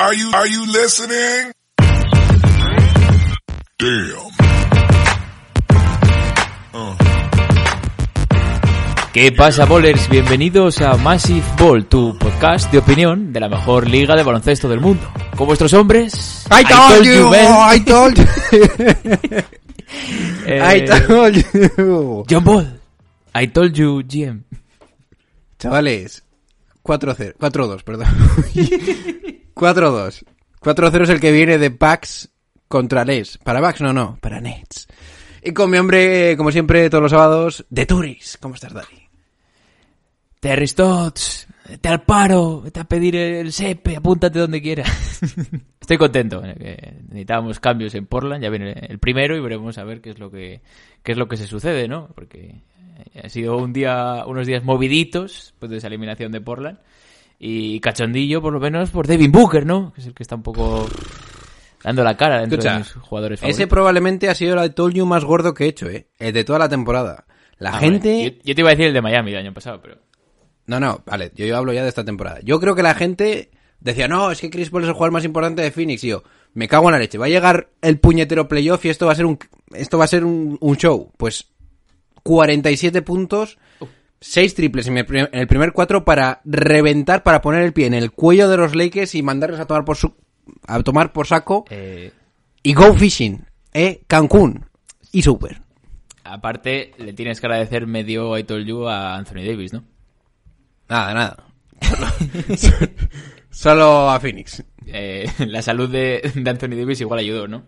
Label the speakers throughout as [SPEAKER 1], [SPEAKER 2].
[SPEAKER 1] Are you, are you listening? Damn.
[SPEAKER 2] ¿Qué pasa, bowlers? Bienvenidos a Massive Ball, tu podcast de opinión de la mejor liga de baloncesto del mundo. Con vuestros hombres...
[SPEAKER 3] I told you,
[SPEAKER 2] man.
[SPEAKER 3] I told you.
[SPEAKER 2] Eh,
[SPEAKER 3] I told you.
[SPEAKER 2] John Ball. I told you, GM.
[SPEAKER 3] Chavales, 4-0, 4-2, perdón. 4-2. 4-0 es el que viene de Pax contra Les. Para Pax no, no, para Nets. Y con mi hombre, como siempre, todos los sábados, de Turis. ¿Cómo estás, Dani?
[SPEAKER 2] Te Aristots, te al paro, vete a pedir el SEPE, apúntate donde quieras. Estoy contento. eh, necesitábamos cambios en Portland, ya viene el primero y veremos a ver qué es lo que qué es lo que se sucede, ¿no? Porque ha sido un día, unos días moviditos pues de esa eliminación de Portland y cachondillo por lo menos por Devin Booker, ¿no? Que es el que está un poco dando la cara dentro
[SPEAKER 3] Escucha,
[SPEAKER 2] de mis jugadores
[SPEAKER 3] Ese
[SPEAKER 2] favoritos.
[SPEAKER 3] probablemente ha sido el I told you más gordo que he hecho, ¿eh? El de toda la temporada. La
[SPEAKER 2] Ah,
[SPEAKER 3] gente...
[SPEAKER 2] vale. Yo, yo te iba a decir el de Miami del año pasado, pero
[SPEAKER 3] No, no, vale, yo, yo hablo ya de esta temporada. Yo creo que la gente decía, no, es que Chris Paul es el jugador más importante de Phoenix. Y yo, me cago en la leche. Va a llegar el puñetero playoff y esto va a ser un, esto va a ser un, un show. Pues 47 puntos, 6 triples en el, prim- en el primer cuatro para reventar, para poner el pie en el cuello de los Lakers y mandarlos a tomar por su, a tomar por saco.
[SPEAKER 2] eh,
[SPEAKER 3] Y go fishing, eh, Cancún. Y super.
[SPEAKER 2] aparte le tienes que agradecer medio I told you a Anthony Davis, ¿no?
[SPEAKER 3] Nada, nada. Solo a Phoenix.
[SPEAKER 2] eh, la salud de, de Anthony Davis igual ayudó, ¿no?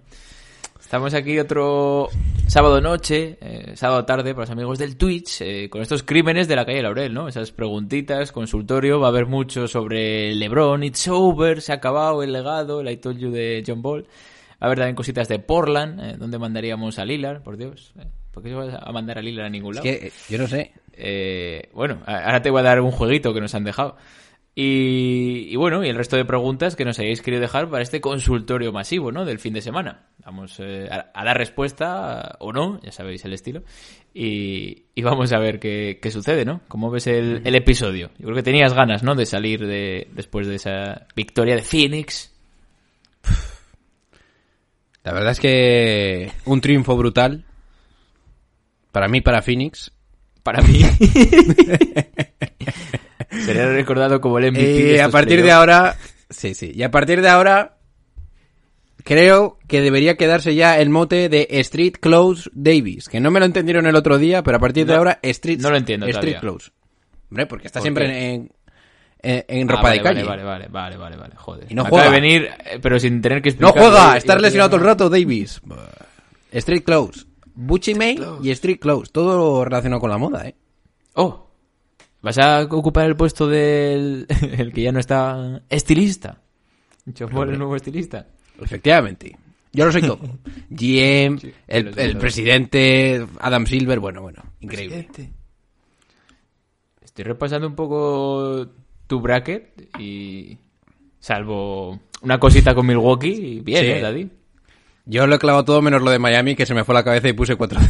[SPEAKER 2] Estamos aquí otro sábado noche, eh, sábado tarde para los amigos del Twitch, eh, con estos crímenes de la calle Laurel, ¿no? Esas preguntitas, consultorio, va a haber mucho sobre LeBron, It's Over, se ha acabado el legado, el I told you de John Ball. Va a haber también cositas de Portland, eh, donde mandaríamos a Lillard, por Dios. Eh, ¿Por qué se va a mandar a Lillard a ningún lado?
[SPEAKER 3] Es que, yo no sé.
[SPEAKER 2] Eh, bueno, ahora te voy a dar un jueguito que nos han dejado. Y, y bueno, y el resto de preguntas que nos hayáis querido dejar para este consultorio masivo, ¿no? Del fin de semana. Vamos eh, a, a dar respuesta o no, ya sabéis el estilo. Y, y vamos a ver qué, qué sucede, ¿no? ¿Cómo ves el, el episodio? Yo creo que tenías ganas, ¿no? De salir de, después de esa victoria de Phoenix.
[SPEAKER 3] La verdad es que un triunfo brutal. Para mí, para Phoenix.
[SPEAKER 2] Para mí. Sería recordado como el MVP. de
[SPEAKER 3] Eh, a partir de ahora. Sí, sí. Y a partir de ahora. Creo que debería quedarse ya el mote de Street Close Davis. Que no me lo entendieron el otro día, pero a partir de
[SPEAKER 2] No,
[SPEAKER 3] ahora Street,
[SPEAKER 2] no lo entiendo
[SPEAKER 3] Street
[SPEAKER 2] todavía.
[SPEAKER 3] Close. Hombre, porque está
[SPEAKER 2] ¿Por
[SPEAKER 3] siempre en, en,
[SPEAKER 2] Ah,
[SPEAKER 3] ropa
[SPEAKER 2] vale,
[SPEAKER 3] de calle.
[SPEAKER 2] Vale, vale, vale, vale, vale, joder.
[SPEAKER 3] Y no
[SPEAKER 2] Acaba
[SPEAKER 3] juega.
[SPEAKER 2] de venir, eh, pero sin tener que
[SPEAKER 3] No
[SPEAKER 2] explicar.
[SPEAKER 3] juega, estar lesionado todo el rato, Davis. Street Close. Bucci May y Street Close. Todo relacionado con la moda, ¿eh?
[SPEAKER 2] Oh, ¿vas a ocupar el puesto del el que ya no está estilista? Chofol, el nuevo estilista.
[SPEAKER 3] Efectivamente. Yo lo soy todo. GM,
[SPEAKER 2] Sí,
[SPEAKER 3] el, el presidente, Adam Silver, bueno, bueno, increíble.
[SPEAKER 2] Estoy repasando un poco tu bracket y salvo una cosita con Milwaukee y bien,
[SPEAKER 3] Sí.
[SPEAKER 2] ¿eh, Daddy?
[SPEAKER 3] Yo lo he clavado todo menos lo de Miami, que se me fue la cabeza y puse cuatro.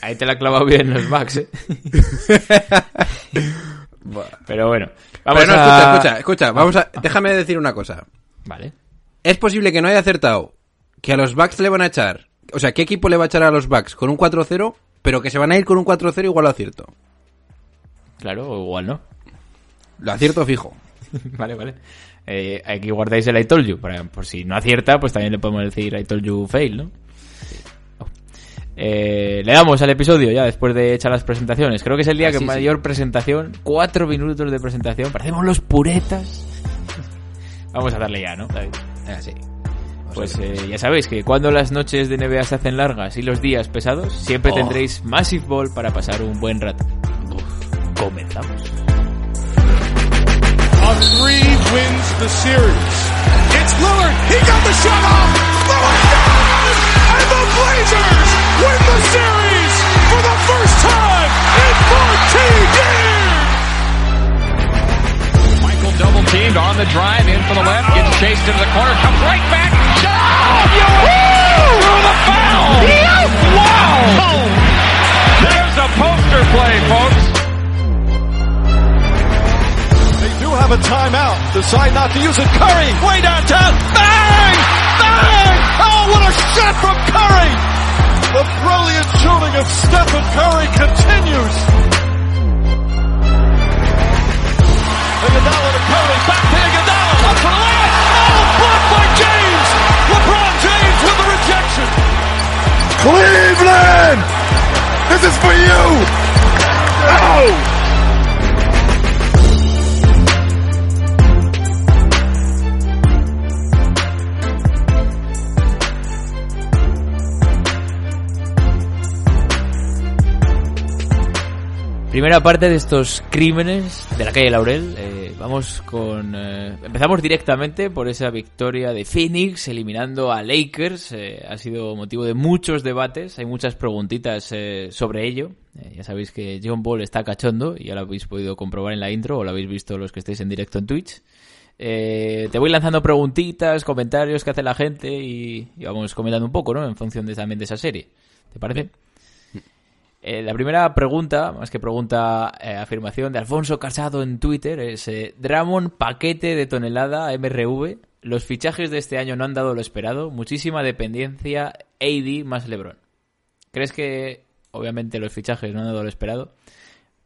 [SPEAKER 2] Ahí te la ha clavado bien los Max, ¿eh? Pero bueno, vamos
[SPEAKER 3] Pero no,
[SPEAKER 2] a...
[SPEAKER 3] escucha, escucha, escucha, vamos a, déjame decir una cosa.
[SPEAKER 2] Vale.
[SPEAKER 3] Es posible que no haya acertado que a los Bucks le van a echar, o sea, ¿qué equipo le va a echar a los Bucks con un 4-0, pero que se van a ir con un 4-0 igual lo acierto?
[SPEAKER 2] Claro, o igual no.
[SPEAKER 3] Lo acierto fijo.
[SPEAKER 2] vale, vale. Eh, aquí guardáis el I told you. Para, por si no acierta, pues también le podemos decir I told you fail, ¿no? Eh, le damos al episodio ya después de echar las presentaciones. Creo que es el día
[SPEAKER 3] Ah,
[SPEAKER 2] que
[SPEAKER 3] sí,
[SPEAKER 2] mayor presentación. Cuatro minutos de presentación. Parecemos los puretas. Vamos a darle ya, ¿no? David?
[SPEAKER 3] Ah, sí.
[SPEAKER 2] Pues eh, ya sabéis que cuando las noches de NBA se hacen largas y los días pesados, siempre
[SPEAKER 3] Oh.
[SPEAKER 2] tendréis Massive Ball para pasar un buen rato. Comenzamos.
[SPEAKER 4] A three wins the series. It's Lillard. He got the shot off. Lillard does! And the Blazers win the series for the first time in 14 years.
[SPEAKER 5] Michael double teamed on the drive in for the left, gets chased into the corner, comes right back. Shot! Through the foul! Wow! There's a poster play, folks.
[SPEAKER 4] They do have a timeout. Decide not to use it. Curry way downtown. Bang! Bang! Oh, what a shot from Curry. The brilliant shooting of Stephen Curry continues. Iguodala to Curry, back to Iguodala, up for the layup. Oh, blocked by James. LeBron James with the rejection.
[SPEAKER 1] Cleveland! This is for you! Oh!
[SPEAKER 2] Primera parte de estos crímenes de la calle Laurel. Eh, vamos con. eh, empezamos directamente por esa victoria de Phoenix eliminando a Lakers. Eh, ha sido motivo de muchos debates. Hay muchas preguntitas eh, sobre ello. Eh, ya sabéis que John Ball está cachondo y ya lo habéis podido comprobar en la intro o lo habéis visto los que estáis en directo en Twitch. Te voy lanzando preguntitas, comentarios que hace la gente y, y vamos comentando un poco, ¿no? En función de, también de esa serie. ¿Te parece? Eh, la primera pregunta, más que pregunta, eh, afirmación de Alfonso Casado en Twitter es eh, Dramon paquete de tonelada MRV. Los fichajes de este año no han dado lo esperado. Muchísima dependencia AD más LeBron. ¿Crees que, obviamente, los fichajes no han dado lo esperado?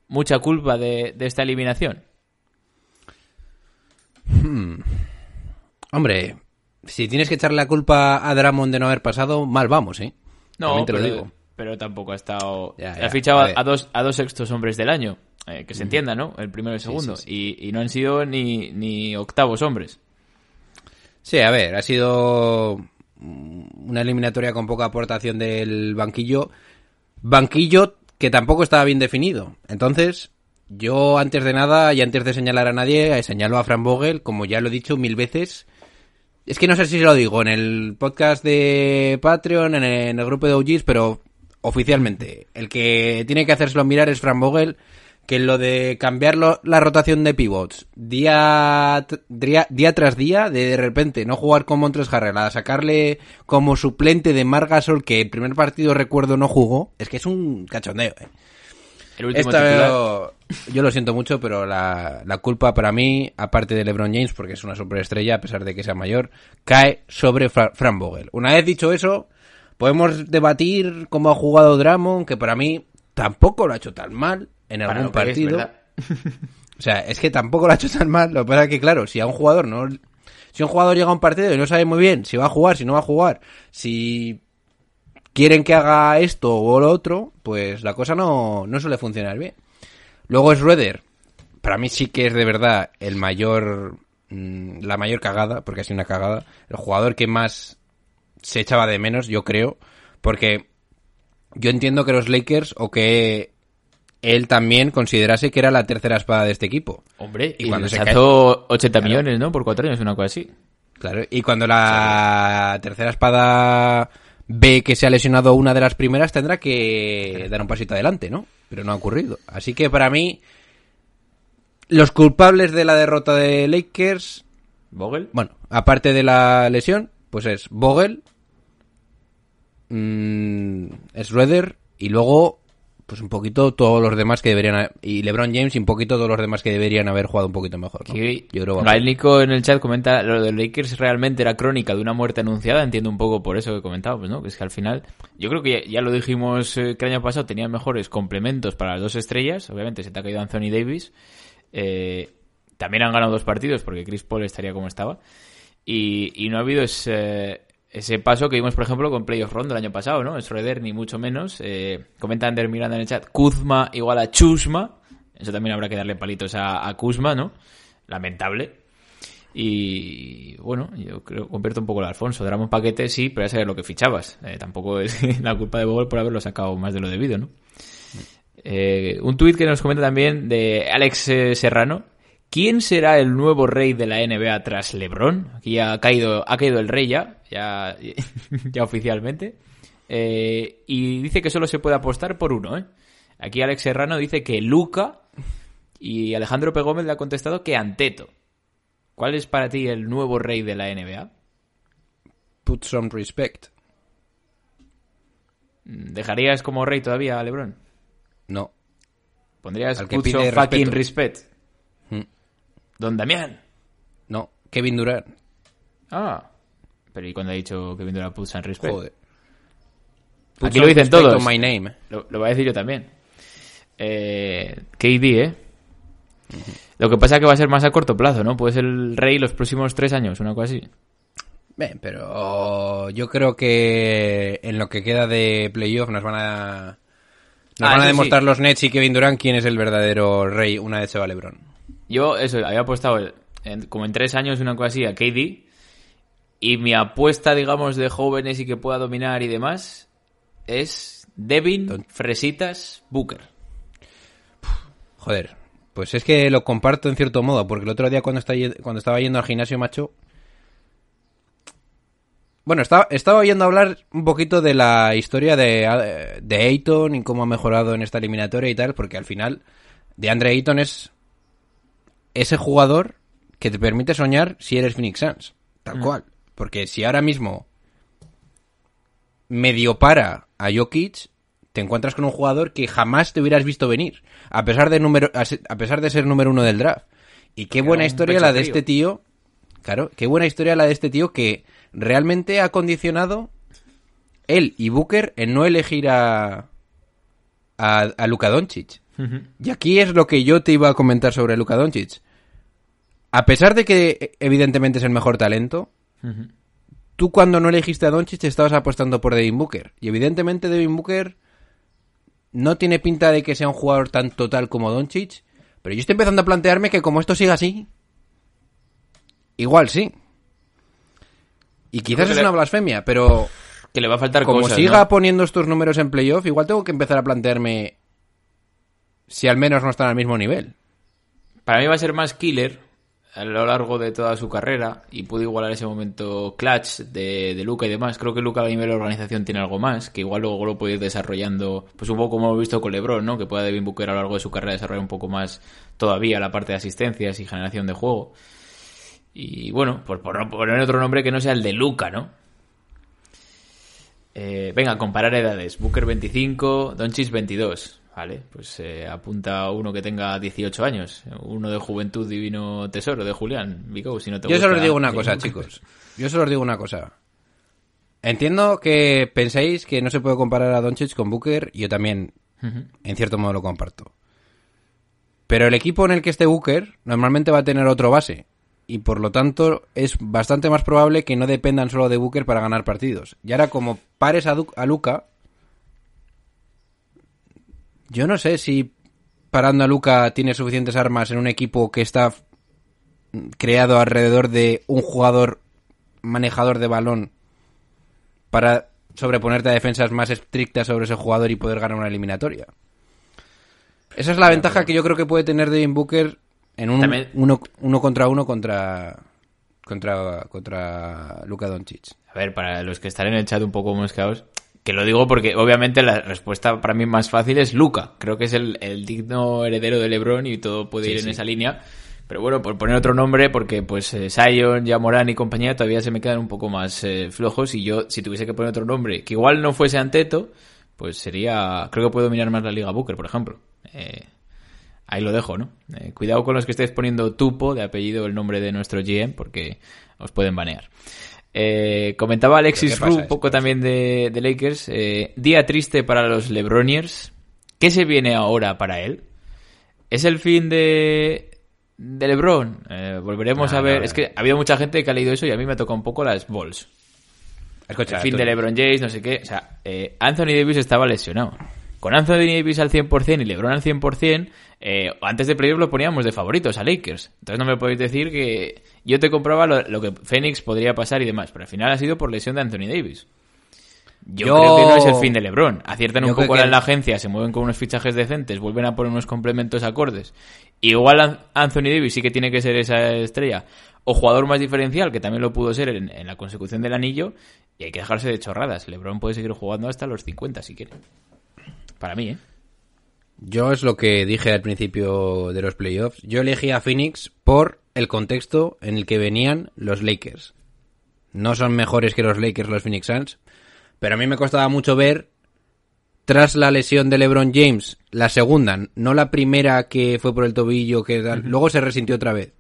[SPEAKER 2] Mucha culpa de, de esta eliminación.
[SPEAKER 3] Hombre, si tienes que echarle la culpa a Dramon de no haber pasado, mal vamos, ¿eh?
[SPEAKER 2] No,
[SPEAKER 3] También te lo digo.
[SPEAKER 2] Pero tampoco ha estado.
[SPEAKER 3] Ya,
[SPEAKER 2] ha
[SPEAKER 3] ya,
[SPEAKER 2] fichado
[SPEAKER 3] a
[SPEAKER 2] dos, a dos sextos hombres del año. eh, que se entienda, ¿no? El primero y el segundo.
[SPEAKER 3] sí,
[SPEAKER 2] Y, y no han sido ni, ni octavos hombres.
[SPEAKER 3] Sí, a ver, ha sido una eliminatoria con poca aportación del banquillo. Banquillo que tampoco estaba bien definido. Entonces, yo antes de nada y antes de señalar a nadie, eh, señalo a Fran Vogel, como ya lo he dicho mil veces. Es que no sé si lo digo en el podcast de Patreon, en el, en el grupo de OGs, pero oficialmente, el que tiene que hacérselo mirar es Fran Vogel, que lo de cambiar lo- la rotación de pivots día, día, día tras día, de, de repente no jugar con Montres Harrell, a sacarle como suplente de Margasol, que el primer partido recuerdo no jugó, es que es un cachondeo, eh.
[SPEAKER 2] El último
[SPEAKER 3] Esta
[SPEAKER 2] titular.
[SPEAKER 3] yo lo siento mucho, pero la, la culpa para mí, aparte de LeBron James, porque es una superestrella, a pesar de que sea mayor, cae sobre Fra- Fran Vogel. Una vez dicho eso, podemos debatir cómo ha jugado Drummond, que para mí tampoco lo ha hecho tan mal en algún
[SPEAKER 2] es,
[SPEAKER 3] partido. o sea, es que tampoco lo ha hecho tan mal. Lo que pasa es que, claro, si a un jugador no. Si un jugador llega a un partido y no sabe muy bien si va a jugar, si no va a jugar, si quieren que haga esto o lo otro, pues la cosa no, no suele funcionar bien. Luego es Rueder. Para mí sí que es de verdad el mayor. mm, La mayor cagada, porque ha sido una cagada. El jugador que más se echaba de menos, yo creo. Porque yo entiendo que los Lakers o que él también considerase que era la tercera espada de este equipo.
[SPEAKER 2] Hombre,
[SPEAKER 3] Y
[SPEAKER 2] y
[SPEAKER 3] cuando se
[SPEAKER 2] hizo 80
[SPEAKER 3] Claro.
[SPEAKER 2] millones, ¿no? Por cuatro años, una cosa así.
[SPEAKER 3] Claro, y cuando la tercera espada ve que se ha lesionado una de las primeras, tendrá que dar un pasito adelante, ¿no? Pero no ha ocurrido. Así que para mí, los culpables de la derrota de Lakers,
[SPEAKER 2] ¿Vogel?
[SPEAKER 3] bueno, aparte de la lesión, pues es Vogel, mm, es Rueder y luego, pues un poquito todos los demás que deberían, y LeBron James y un poquito todos los demás que deberían haber jugado un poquito mejor. ¿no? Yo creo que
[SPEAKER 2] Nico en el chat comenta lo de Lakers realmente era crónica de una muerte anunciada. Entiendo un poco por eso que comentábamos, ¿no? Que es que al final, yo creo que ya, ya lo dijimos eh, que el año pasado tenían mejores complementos para las dos estrellas. Obviamente se te ha caído Anthony Davis. Eh, también han ganado dos partidos porque Chris Paul estaría como estaba. Y, y no ha habido ese, ese paso que vimos, por ejemplo, con Playoff Rondo el año pasado, ¿no? Schroeder ni mucho menos. Eh, comenta Ander Miranda en el chat, Kuzma igual a Chusma. Eso también habrá que darle palitos a, a Kuzma, ¿no? Lamentable. Y bueno, yo creo convierto un poco el Alfonso. Drama un paquete, sí, pero ya sabes lo que fichabas. Eh, tampoco es la culpa de Bogle por haberlo sacado más de lo debido, ¿no? Eh, un tuit que nos comenta también de Alex eh, Serrano. ¿Quién será el nuevo rey de la NBA tras LeBron? Aquí ha caído, ha caído el rey ya, ya, ya oficialmente. Eh, y dice que solo se puede apostar por uno, ¿eh? Aquí Alex Serrano dice que Luca y Alejandro P. Gómez le ha contestado que Anteto. ¿Cuál es para ti el nuevo rey de la NBA?
[SPEAKER 3] Put some respect.
[SPEAKER 2] ¿Dejarías como rey todavía a LeBron?
[SPEAKER 3] No.
[SPEAKER 2] ¿Pondrías
[SPEAKER 3] Al que
[SPEAKER 2] put
[SPEAKER 3] pide
[SPEAKER 2] some fucking respect? Don Damián.
[SPEAKER 3] No. Kevin Durant.
[SPEAKER 2] Ah. Pero ¿y cuando ha dicho Kevin Durant put some respect?
[SPEAKER 3] Joder.
[SPEAKER 2] Aquí lo dicen todos.
[SPEAKER 3] my name.
[SPEAKER 2] Lo, lo voy a decir yo también. Eh, KD, ¿eh? Lo que pasa es que va a ser más a corto plazo, ¿no? Puede ser el rey los próximos tres años, una cosa así.
[SPEAKER 3] Bien, pero yo creo que en lo que queda de playoff nos van a nos
[SPEAKER 2] Ah,
[SPEAKER 3] van a demostrar
[SPEAKER 2] sí.
[SPEAKER 3] los Nets y Kevin Durant quién es el verdadero rey una vez se va LeBron.
[SPEAKER 2] Yo, eso, había apostado en- como en tres años, una cosa así, a KD. Y mi apuesta, digamos, de jóvenes y que pueda dominar y demás, es Devin, Fresitas, Booker.
[SPEAKER 3] Joder, pues es que lo comparto en cierto modo, porque el otro día cuando, cuando estaba yendo al gimnasio, macho... Bueno, estaba, estaba oyendo hablar un poquito de la historia de, de Ayton y cómo ha mejorado en esta eliminatoria y tal, porque al final de Andre Ayton es ese jugador que te permite soñar si eres Phoenix Suns, tal cual. Porque si ahora mismo medio para a Jokic, te encuentras con un jugador que jamás te hubieras visto venir, a pesar de número, a pesar de ser número uno del draft. Y qué
[SPEAKER 2] Era
[SPEAKER 3] buena historia la de
[SPEAKER 2] frío.
[SPEAKER 3] este tío, claro, qué buena historia la de este tío que realmente ha condicionado él y Booker en no elegir a a, a Luka Doncic. Y aquí es lo que yo te iba a comentar sobre Luka Doncic. A pesar de que eh, evidentemente es el mejor talento, tú cuando no elegiste a Doncic estabas apostando por Devin Booker. Y evidentemente Devin Booker no tiene pinta de que sea un jugador tan total como Doncic. Pero yo estoy empezando a plantearme que como esto siga así, igual sí. Y quizás es
[SPEAKER 2] le-
[SPEAKER 3] una blasfemia, pero
[SPEAKER 2] Que le va a faltar
[SPEAKER 3] como
[SPEAKER 2] cosas,
[SPEAKER 3] siga
[SPEAKER 2] ¿no?
[SPEAKER 3] poniendo estos números en playoff, igual tengo que empezar a plantearme si al menos no están al mismo nivel.
[SPEAKER 2] Para mí va a ser más killer a lo largo de toda su carrera y pudo igualar ese momento clutch de, de Luca y demás. Creo que Luca a nivel de organización tiene algo más, que igual luego lo puede ir desarrollando, pues un poco como hemos visto con LeBron, ¿no? Que pueda Devin Booker a lo largo de su carrera desarrollar un poco más todavía la parte de asistencias y generación de juego. Y bueno, pues por poner otro nombre que no sea el de Luca, ¿no? Eh, venga, comparar edades. Booker 25, Doncic 22. Vale, pues eh, apunta uno que tenga 18 años. Uno de Juventud Divino Tesoro, de Julián. Vigo, si no te
[SPEAKER 3] Yo solo os digo una cosa, chicos. Yo solo os digo una cosa. Entiendo que penséis que no se puede comparar a Doncic con Booker, y yo también, en cierto modo, lo comparto. Pero el equipo en el que esté Booker normalmente va a tener otro base. Y por lo tanto, es bastante más probable que no dependan solo de Booker para ganar partidos. Y ahora, como pares a, Du- a Luca, yo no sé si parando a Luca tiene suficientes armas en un equipo que está creado alrededor de un jugador manejador de balón para sobreponerte a defensas más estrictas sobre ese jugador y poder ganar una eliminatoria. Esa es la ventaja que yo creo que puede tener Devin Booker en un
[SPEAKER 2] También-
[SPEAKER 3] uno, uno contra uno contra contra contra Luka Doncic.
[SPEAKER 2] A ver, para los que están en el chat un poco mosqueados, que lo digo porque obviamente la respuesta para mí más fácil es Luca. Creo que es el, el digno heredero de LeBron y todo puede
[SPEAKER 3] Sí,
[SPEAKER 2] ir en
[SPEAKER 3] sí.
[SPEAKER 2] esa línea. Pero bueno, por poner otro nombre, porque pues eh, Zion, Yamoran y compañía todavía se me quedan un poco más eh, flojos y yo, si tuviese que poner otro nombre, que igual no fuese Anteto, pues sería, creo que puede dominar más la Liga Booker, por ejemplo. Eh, ahí lo dejo, ¿no? Eh, cuidado con los que estéis poniendo Tupo de apellido el nombre de nuestro GM, porque os pueden banear. Eh, comentaba Alexis
[SPEAKER 3] ¿Pero qué pasa
[SPEAKER 2] Ru un poco también de, de Lakers. eh, día triste para los Lebroniers. ¿Qué se viene ahora para él? ¿Es el fin de, de LeBron? Eh, volveremos
[SPEAKER 3] Ah,
[SPEAKER 2] a ver.
[SPEAKER 3] no,
[SPEAKER 2] es que ha habido mucha gente que ha leído eso y a mí me tocado un poco las balls.
[SPEAKER 3] Escucha,
[SPEAKER 2] el fin de LeBron James, no sé qué. O sea, eh, Anthony Davis estaba lesionado. Con Anthony Davis al 100% y LeBron al 100%, eh, antes de playoff lo poníamos de favoritos a Lakers. Entonces no me podéis decir que yo te compraba lo, lo que Phoenix podría pasar y demás, pero al final ha sido por lesión de Anthony Davis. Yo,
[SPEAKER 3] Yo-
[SPEAKER 2] creo que no es el fin de LeBron. Aciertan un poco
[SPEAKER 3] que-
[SPEAKER 2] en la agencia, se mueven con unos fichajes decentes, vuelven a poner unos complementos acordes. Igual An- Anthony Davis sí que tiene que ser esa estrella. O jugador más diferencial, que también lo pudo ser en, en la consecución del anillo. Y hay que dejarse de chorradas. LeBron puede seguir jugando hasta los 50 si quiere. Para mí, ¿eh?
[SPEAKER 3] Yo es lo que dije al principio de los playoffs. Yo elegí a Phoenix por el contexto en el que venían los Lakers. No son mejores que los Lakers los Phoenix Suns, pero a mí me costaba mucho ver tras la lesión de LeBron James, la segunda, no la primera que fue por el tobillo, que luego se resintió otra vez.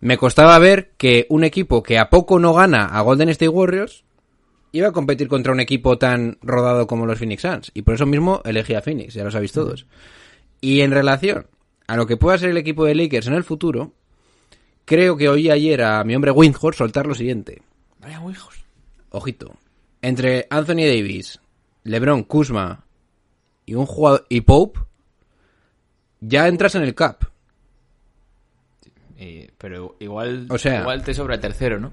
[SPEAKER 3] Me costaba ver que un equipo que a poco no gana a Golden State Warriors iba a competir contra un equipo tan rodado como los Phoenix Suns. Y por eso mismo elegí a Phoenix, ya lo sabéis todos. Y en relación a lo que pueda ser el equipo de Lakers en el futuro, creo que oí ayer a mi hombre Windhorst soltar lo siguiente.
[SPEAKER 2] Vaya.
[SPEAKER 3] Ojito. Entre Anthony Davis, LeBron, Kuzma y un jugador y Pope, ya entras en el cap.
[SPEAKER 2] Eh, pero igual,
[SPEAKER 3] O sea-
[SPEAKER 2] igual te sobra el tercero, ¿no?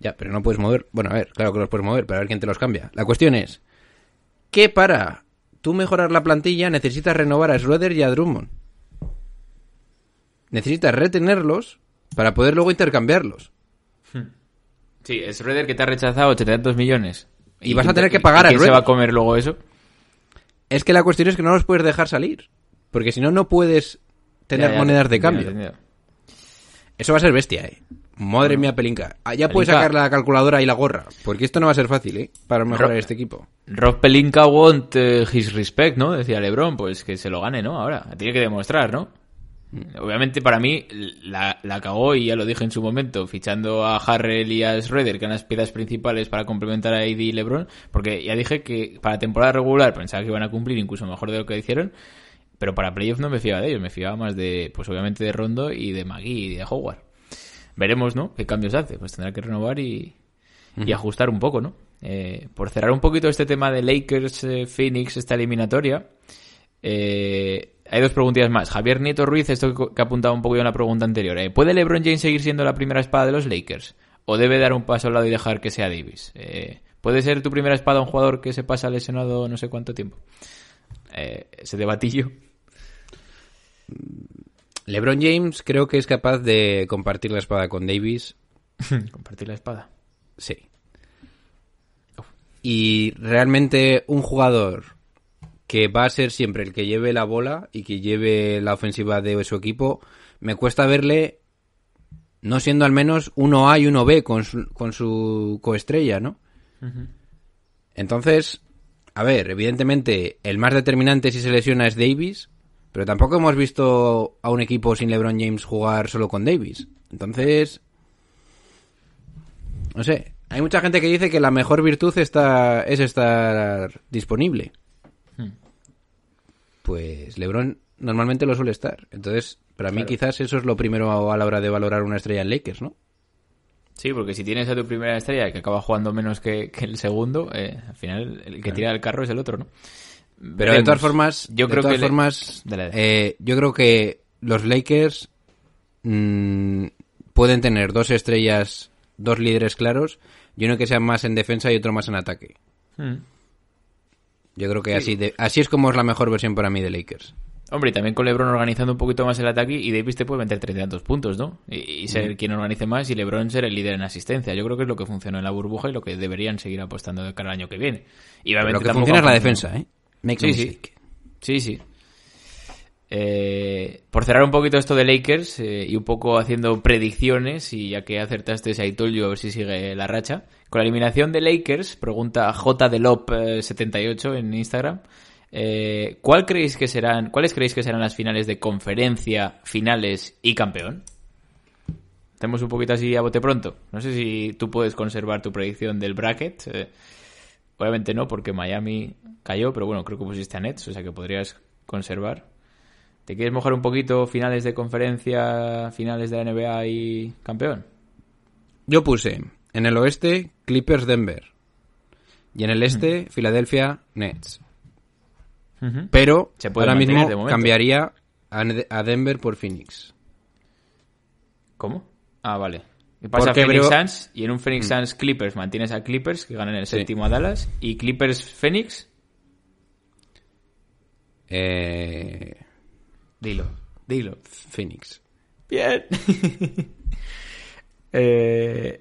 [SPEAKER 3] Ya, pero no puedes mover. Bueno, a ver, claro que los puedes mover, pero a ver quién te los cambia. La cuestión es que para tú mejorar la plantilla necesitas renovar a Schroeder y a Drummond. Necesitas retenerlos para poder luego intercambiarlos.
[SPEAKER 2] Sí, es Schroeder que te ha rechazado 82 millones.
[SPEAKER 3] Y vas a tener que pagar a
[SPEAKER 2] ¿quién se
[SPEAKER 3] Schroeder?
[SPEAKER 2] va a comer luego eso?
[SPEAKER 3] Es que la cuestión es que no los puedes dejar salir. Porque si no, no puedes tener
[SPEAKER 2] Ya, ya,
[SPEAKER 3] monedas de cambio. Eso va a ser bestia, eh. Madre mía, Pelinka. Ah, ya puedes sacar la calculadora y la gorra. Porque esto no va a ser fácil, eh. Para mejorar este equipo.
[SPEAKER 2] Rob Pelinka want eh, his respect, ¿no? Decía LeBron, pues que se lo gane, ¿no? Ahora, tiene que demostrar, ¿no? Obviamente para mí la, la cagó y ya lo dije en su momento, fichando a Harrell y a Schroeder, que eran las piezas principales para complementar a AD y LeBron, porque ya dije que para temporada regular pensaba que iban a cumplir incluso mejor de lo que hicieron, pero para playoff no me fiaba de ellos, me fiaba más de, pues obviamente de Rondo y de Magui y de Howard. Veremos, ¿no? ¿Qué cambios hace? Pues tendrá que renovar y, y ajustar un poco, ¿no? Eh, por cerrar un poquito este tema de Lakers eh, Phoenix, esta eliminatoria, eh, hay dos preguntillas más. Javier Nieto Ruiz, esto que, apuntado un poco yo en la pregunta anterior. eh, ¿Puede LeBron James seguir siendo la primera espada de los Lakers? ¿O debe dar un paso al lado y dejar que sea Davis? Eh, ¿Puede ser tu primera espada un jugador que se pasa lesionado no sé cuánto tiempo? Ese debatillo.
[SPEAKER 3] LeBron James creo que es capaz de compartir la espada con Davis.
[SPEAKER 2] Compartir la espada.
[SPEAKER 3] Sí. Y realmente un jugador que va a ser siempre el que lleve la bola y que lleve la ofensiva de su equipo, me cuesta verle no siendo al menos uno A y uno B con su, con su coestrella, ¿no? Entonces, a ver, evidentemente el más determinante si se lesiona es Davis, pero tampoco hemos visto a un equipo sin LeBron James jugar solo con Davis. Entonces, no sé, hay mucha gente que dice que la mejor virtud está, es estar disponible. Pues LeBron normalmente lo suele estar. Entonces, para mí quizás eso es lo primero a la hora de valorar una estrella en Lakers, ¿no?
[SPEAKER 2] Sí, porque si tienes a tu primera estrella que acaba jugando menos que, que el segundo, eh, al final el que tira el carro es el otro, ¿no?
[SPEAKER 3] Pero de todas formas,
[SPEAKER 2] yo
[SPEAKER 3] de
[SPEAKER 2] creo
[SPEAKER 3] todas
[SPEAKER 2] que
[SPEAKER 3] formas, eh, yo creo que los Lakers mm, pueden tener dos estrellas, dos líderes claros, y uno que sea más en defensa y otro más en ataque.
[SPEAKER 2] Mm.
[SPEAKER 3] Yo creo que así, de- así es como es la mejor versión para mí de Lakers.
[SPEAKER 2] Hombre, y también con LeBron organizando un poquito más el ataque y Davis te puede meter 30 y tantos puntos, ¿no? Y, y ser quien organice más y LeBron ser el líder en asistencia. Yo creo que es lo que funcionó en la burbuja y lo que deberían seguir apostando de cara al año que viene. Y
[SPEAKER 3] Pero lo que funciona es la defensa. ¿eh? Make no
[SPEAKER 2] Sí, sí. Sí, sí. Eh, por cerrar un poquito esto de Lakers eh, y un poco haciendo predicciones, y ya que acertaste ese I told you, a ver si sigue la racha. Con la eliminación de Lakers, pregunta J de Lop 78 en Instagram. eh, ¿cuál creéis que serán, ¿Cuáles creéis que serán las finales de conferencia, finales y campeón? Hacemos un poquito así a bote pronto. No sé si tú puedes conservar tu predicción del bracket. Obviamente no, porque Miami cayó, pero bueno, creo que pusiste a Nets, o sea que podrías conservar. ¿Te quieres mojar un poquito finales de conferencia, finales de la NBA y campeón?
[SPEAKER 3] Yo puse en el oeste Clippers Denver y en el este Filadelfia Nets. Pero
[SPEAKER 2] Se puede
[SPEAKER 3] ahora
[SPEAKER 2] mantener
[SPEAKER 3] mismo
[SPEAKER 2] de momento.
[SPEAKER 3] cambiaría a Denver por Phoenix.
[SPEAKER 2] ¿Cómo? Ah, vale. ¿Qué pasa
[SPEAKER 3] Porque
[SPEAKER 2] Phoenix Suns? Y en un Phoenix Suns Clippers mantienes a Clippers, que ganan el
[SPEAKER 3] Sí.
[SPEAKER 2] séptimo a Dallas, y Clippers Phoenix,
[SPEAKER 3] Eh,
[SPEAKER 2] dilo, dilo.
[SPEAKER 3] Phoenix.
[SPEAKER 2] Bien. eh,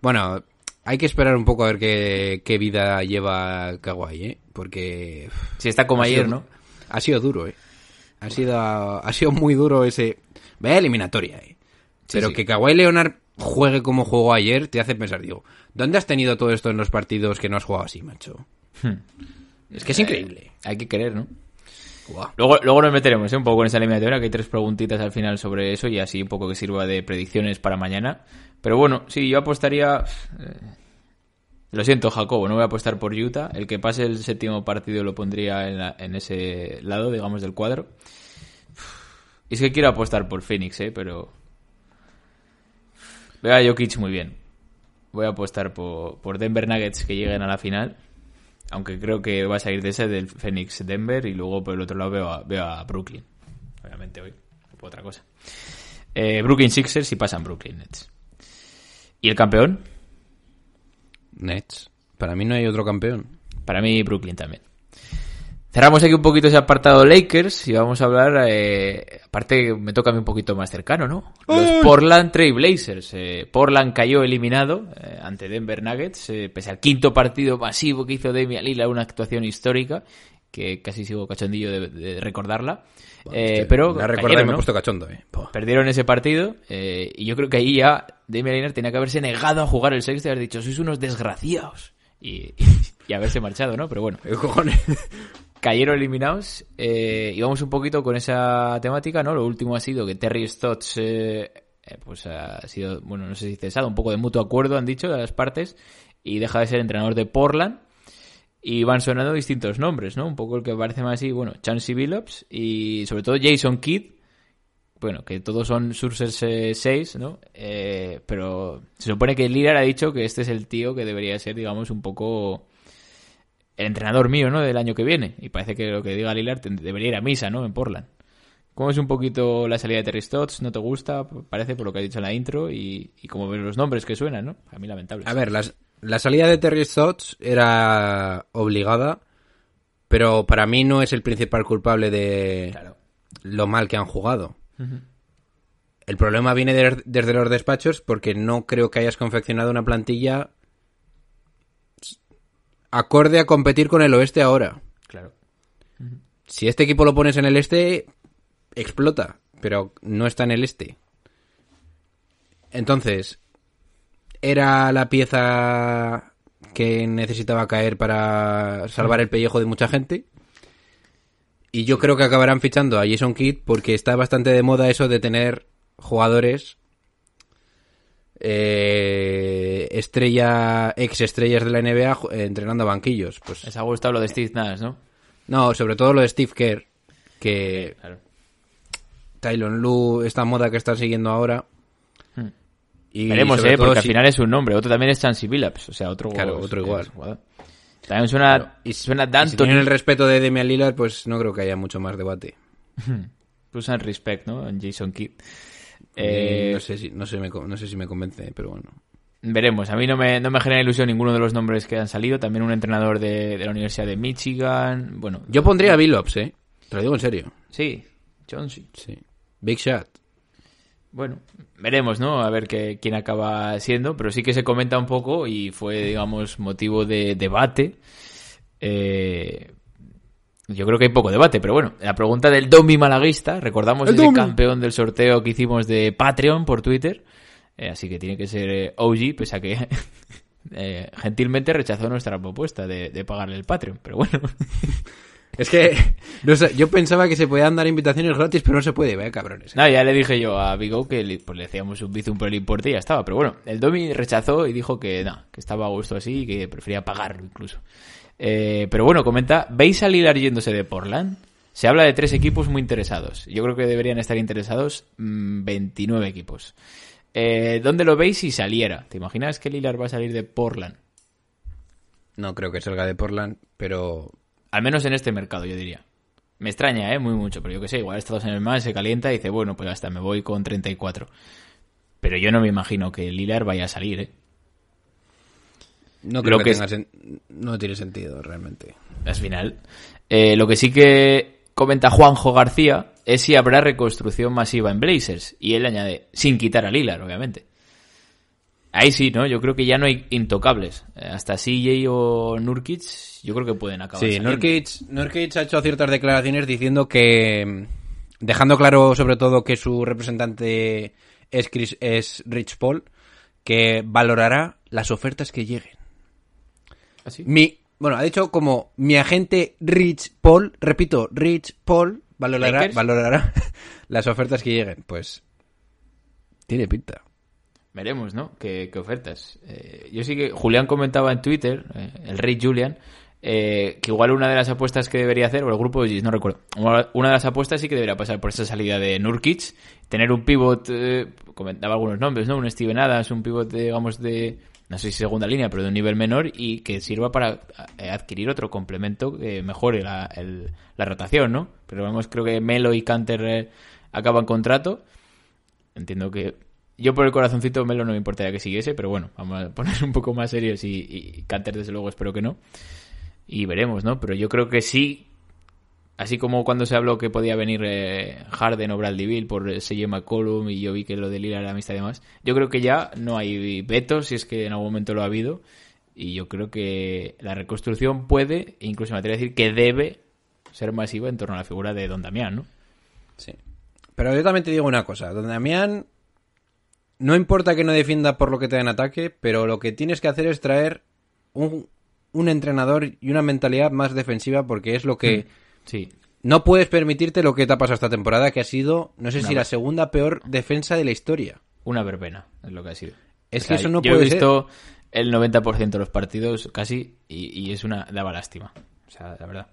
[SPEAKER 3] Bueno, hay que esperar un poco a ver qué, qué vida lleva Kawhi, ¿eh? Porque
[SPEAKER 2] si está como ayer,
[SPEAKER 3] sido-
[SPEAKER 2] ¿no?
[SPEAKER 3] Ha sido duro, ¿eh? Ha sido, ha sido muy duro ese... Vaya eliminatoria, ¿eh? Pero
[SPEAKER 2] sí.
[SPEAKER 3] que Kawhi Leonard juegue como jugó ayer te hace pensar, digo, ¿dónde has tenido todo esto en los partidos que no has jugado así, macho? es que es increíble.
[SPEAKER 2] Hay que querer, ¿no? Luego, luego nos meteremos ¿eh? un poco con esa eliminatoria, que hay tres preguntitas al final sobre eso y así un poco que sirva de predicciones para mañana. Pero bueno, sí, yo apostaría... eh, Lo siento, Jacobo, no voy a apostar por Utah. El que pase el séptimo partido lo pondría en, la- en ese lado, digamos, del cuadro. Y es que quiero apostar por Phoenix, ¿eh? Pero... Veo a Jokic muy bien. Voy a apostar por, por Denver Nuggets que lleguen a la final. Aunque creo que va a salir de ese del Phoenix Denver y luego por el otro lado veo a, veo a Brooklyn. Obviamente hoy, por otra cosa. Eh, Brooklyn Sixers y pasan Brooklyn Nets. ¿Y el campeón?
[SPEAKER 3] Nets. Para mí no hay otro campeón.
[SPEAKER 2] Para mí, Brooklyn también. Cerramos aquí un poquito ese apartado Lakers y vamos a hablar, eh, aparte me toca a mí un poquito más cercano, ¿no? Los Portland Trail Blazers. Eh, Portland cayó eliminado eh, ante Denver Nuggets, eh, pese al quinto partido masivo que hizo Damian Lillard, una actuación histórica, que casi sigo cachondillo de, de recordarla. Eh, pero
[SPEAKER 3] la
[SPEAKER 2] cayeron,
[SPEAKER 3] y me he puesto cachondo, eh.
[SPEAKER 2] Perdieron ese partido y yo creo que ahí ya Damian Lillard tenía que haberse negado a jugar el sexto y haber dicho, sois unos desgraciados. Y, y haberse marchado, ¿no? Pero bueno,
[SPEAKER 3] ¿Qué cojones?
[SPEAKER 2] Cayeron eliminados eh, y vamos un poquito con esa temática, ¿no? Lo último ha sido que Terry Stotts eh, eh, pues ha sido, bueno, no sé si cesado, un poco de mutuo acuerdo han dicho de las partes y deja de ser entrenador de Portland y van sonando distintos nombres, ¿no? Un poco el que parece más así, bueno, Chansey Billups y sobre todo Jason Kidd, bueno, que todos son Sources 6, ¿no? Eh, pero se supone que Lillard ha dicho que este es el tío que debería ser, digamos, un poco el entrenador mío, ¿no? Del año que viene. Y parece que lo que diga Lillard debería ir a misa, ¿no? En Portland. ¿Cómo es un poquito la salida de Terry Stotts? ¿No te gusta? Parece por lo que ha dicho en la intro y, y como ven los nombres que suenan, ¿no? A mí lamentable.
[SPEAKER 3] A ver, las- la salida de Terry Stotts era obligada, pero para mí no es el principal culpable de
[SPEAKER 2] Claro.
[SPEAKER 3] lo mal que han jugado. El problema viene de- desde los despachos porque no creo que hayas confeccionado una plantilla acorde a competir con el oeste ahora.
[SPEAKER 2] Claro.
[SPEAKER 3] Si este equipo lo pones en el este, explota, pero no está en el este. Entonces, era la pieza que necesitaba caer para salvar el pellejo de mucha gente. Y yo creo que acabarán fichando a Jason Kidd porque está bastante de moda eso de tener jugadores eh, estrella, ex estrellas de la NBA eh, entrenando a banquillos. Pues
[SPEAKER 2] Les ha gustado lo de Steve Nash, ¿no?
[SPEAKER 3] no, sobre todo lo de Steve Kerr, que
[SPEAKER 2] Claro.
[SPEAKER 3] Tylon Lu, esta moda que están siguiendo ahora.
[SPEAKER 2] Hmm.
[SPEAKER 3] Y
[SPEAKER 2] Veremos, ¿eh? Porque al final es un nombre. Otro también es Chansey Billups. O sea, otro,
[SPEAKER 3] Claro, otro igual.
[SPEAKER 2] jugador. También suena,
[SPEAKER 3] y,
[SPEAKER 2] suena
[SPEAKER 3] y si tienen el respeto de Damian Lillard, pues no creo que haya mucho más debate.
[SPEAKER 2] Usan respect, ¿no? En Jason Kidd.
[SPEAKER 3] Eh, no, sé si, no, sé, me no sé si me convence, pero bueno.
[SPEAKER 2] Veremos. A mí no me, no me genera ilusión ninguno de los nombres que han salido. También un entrenador de, de la Universidad de Michigan. Bueno,
[SPEAKER 3] Yo pondría a Billups, ¿eh? Te lo digo en serio.
[SPEAKER 2] sí, Chauncey.
[SPEAKER 3] Sí. Big shot.
[SPEAKER 2] Bueno, veremos, ¿no? A ver qué, quién acaba siendo. Pero sí que se comenta un poco y fue, digamos, motivo de debate. Eh, yo creo que hay poco debate, pero bueno, la pregunta del Domi Malaguista, recordamos
[SPEAKER 3] El
[SPEAKER 2] ese campeón del sorteo que hicimos de Patreon por Twitter, eh, así que tiene que ser eh, OG, pese a que eh, gentilmente rechazó nuestra propuesta de, de pagarle el Patreon, pero bueno,
[SPEAKER 3] Es que no sé, yo pensaba que se podían dar invitaciones gratis, pero no se puede, vaya cabrones. ¿eh?
[SPEAKER 2] nada, ya le dije yo a Vigo que le, pues le hacíamos un bizum por el importe y ya estaba, pero bueno, el Domi rechazó y dijo que no, que estaba a gusto así y que prefería pagarlo incluso. Eh, pero bueno, comenta, ¿veis a Lillard yéndose de Portland? Se habla de tres equipos muy interesados. Yo creo que deberían estar interesados mm, 29 equipos. Eh, ¿Dónde lo veis si saliera? ¿Te imaginas que Lillard va a salir de Portland?
[SPEAKER 3] No creo que salga de Portland, pero
[SPEAKER 2] Al menos en este mercado, yo diría. Me extraña, ¿eh? Muy mucho, pero yo que sé, igual Estados Unidos más se calienta y dice, bueno, pues hasta me voy con 34. Pero yo no me imagino que Lillard vaya a salir, ¿eh?
[SPEAKER 3] No
[SPEAKER 2] Lo
[SPEAKER 3] creo que,
[SPEAKER 2] que
[SPEAKER 3] tenga no tiene sentido realmente.
[SPEAKER 2] al final. Eh, lo que sí que comenta Juanjo García es si habrá reconstrucción masiva en Blazers. Y él añade, sin quitar a Lillard, obviamente. Ahí sí, ¿no? Yo creo que ya no hay intocables. Eh, hasta CJ o Nurkic, yo creo que pueden acabar.
[SPEAKER 3] Sí. Nurkic, Nurkic ha hecho ciertas declaraciones diciendo que, dejando claro sobre todo que su representante es, Chris, es Rich Paul, que valorará las ofertas que lleguen.
[SPEAKER 2] ¿Ah?
[SPEAKER 3] Mi, bueno, ha dicho como mi agente Rich Paul, repito, Rich Paul valorará,
[SPEAKER 2] Lakers.
[SPEAKER 3] valorará las ofertas que lleguen. Pues tiene pinta.
[SPEAKER 2] Veremos, ¿no? ¿Qué, qué ofertas? Eh, yo sí que Julián comentaba en Twitter, eh, el rey Julian, eh, que igual una de las apuestas que debería hacer, o el grupo de no recuerdo, una de las apuestas sí que debería pasar por esa salida de Nurkic, tener un pivot, comentaba algunos nombres, ¿no? Un Steven Adams, un pivot, de, digamos, de, no sé si segunda línea, pero de un nivel menor y que sirva para eh, adquirir otro complemento que mejore la, rotación, ¿no? Pero vamos, creo que Melo y Canter eh, acaban contrato. Entiendo que yo por el corazoncito Melo no me importaría que siguiese, pero bueno, vamos a poner un poco más serios y, y Canter desde luego espero que no. Y veremos, ¿no? Pero yo creo que sí, así como cuando se habló que podía venir eh, Harden o Bradley Bill por eh, CJ McCollum y yo vi que lo de Lillard era amistad y demás, yo creo que ya no hay vetos, si es que en algún momento lo ha habido, y yo creo que la reconstrucción puede, e incluso me atrevo a decir que debe ser masiva en torno a la figura de Don Damián, ¿no?
[SPEAKER 3] Sí. Pero yo también te digo una cosa. Don Damián, no importa que no defienda por lo que te da en ataque, pero lo que tienes que hacer es traer un, un entrenador y una mentalidad más defensiva porque es lo que...
[SPEAKER 2] Sí,
[SPEAKER 3] No puedes permitirte lo que te ha pasado esta temporada, que ha sido, no sé si la segunda peor defensa de la historia.
[SPEAKER 2] una verbena es lo que ha sido.
[SPEAKER 3] Es
[SPEAKER 2] O
[SPEAKER 3] que eso no
[SPEAKER 2] yo
[SPEAKER 3] puede
[SPEAKER 2] he
[SPEAKER 3] ser.
[SPEAKER 2] visto el 90% de los partidos casi y, y es una daba lástima. O sea, la verdad.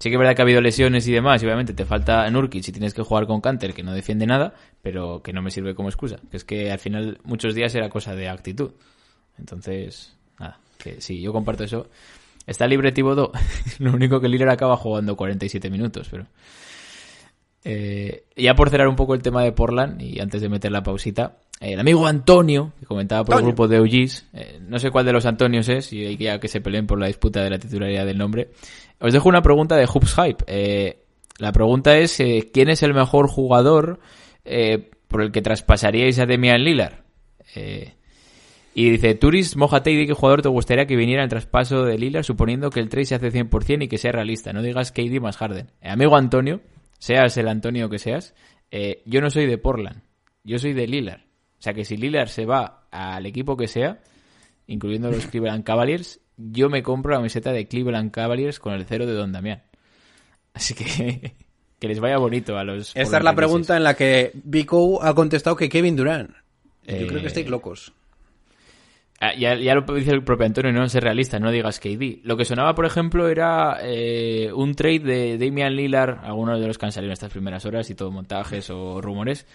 [SPEAKER 2] Sí que es verdad que ha habido lesiones y demás, y obviamente te falta Nurkic si tienes que jugar con Canter, que no defiende nada, pero que no me sirve como excusa. Que es que al final muchos días era cosa de actitud. Entonces, nada, que sí, yo comparto eso. Está libre Thibodeau. Lo único que Lillard acaba jugando 47 minutos, pero... Eh, ya por cerrar un poco el tema de Portland y antes de meter la pausita, el amigo Antonio, que comentaba por el grupo de OGs, eh, no sé cuál de los Antonios es, y hay que ya que se peleen por la disputa de la titularidad del nombre. Os dejo una pregunta de Hoops Hype. Eh, la pregunta es, eh, ¿quién es el mejor jugador eh, por el que traspasaríais a Demian Lillard? Eh, y dice, Turis, mojate y di qué jugador te gustaría que viniera el traspaso de Lillard, suponiendo que el trade se hace 100% y que sea realista. No digas KD más Harden. Eh, amigo Antonio, seas el Antonio que seas, eh, yo no soy de Portland. Yo soy de Lillard. O sea que si Lillard se va al equipo que sea, incluyendo los Cleveland Cavaliers, yo me compro la camiseta de Cleveland Cavaliers con el cero de Don Damián. Así que que les vaya bonito a los...
[SPEAKER 3] Esta es la pregunta en la que Vico ha contestado que Kevin Durant. Yo
[SPEAKER 2] Eh,
[SPEAKER 3] creo que estáis locos.
[SPEAKER 2] Ah, Ya, ya lo dice el propio Antonio, no ser realista, no digas KD. Lo que sonaba, por ejemplo, era eh, un trade de Damian Lillard, algunos de los que han salido en estas primeras horas y todo montajes o rumores.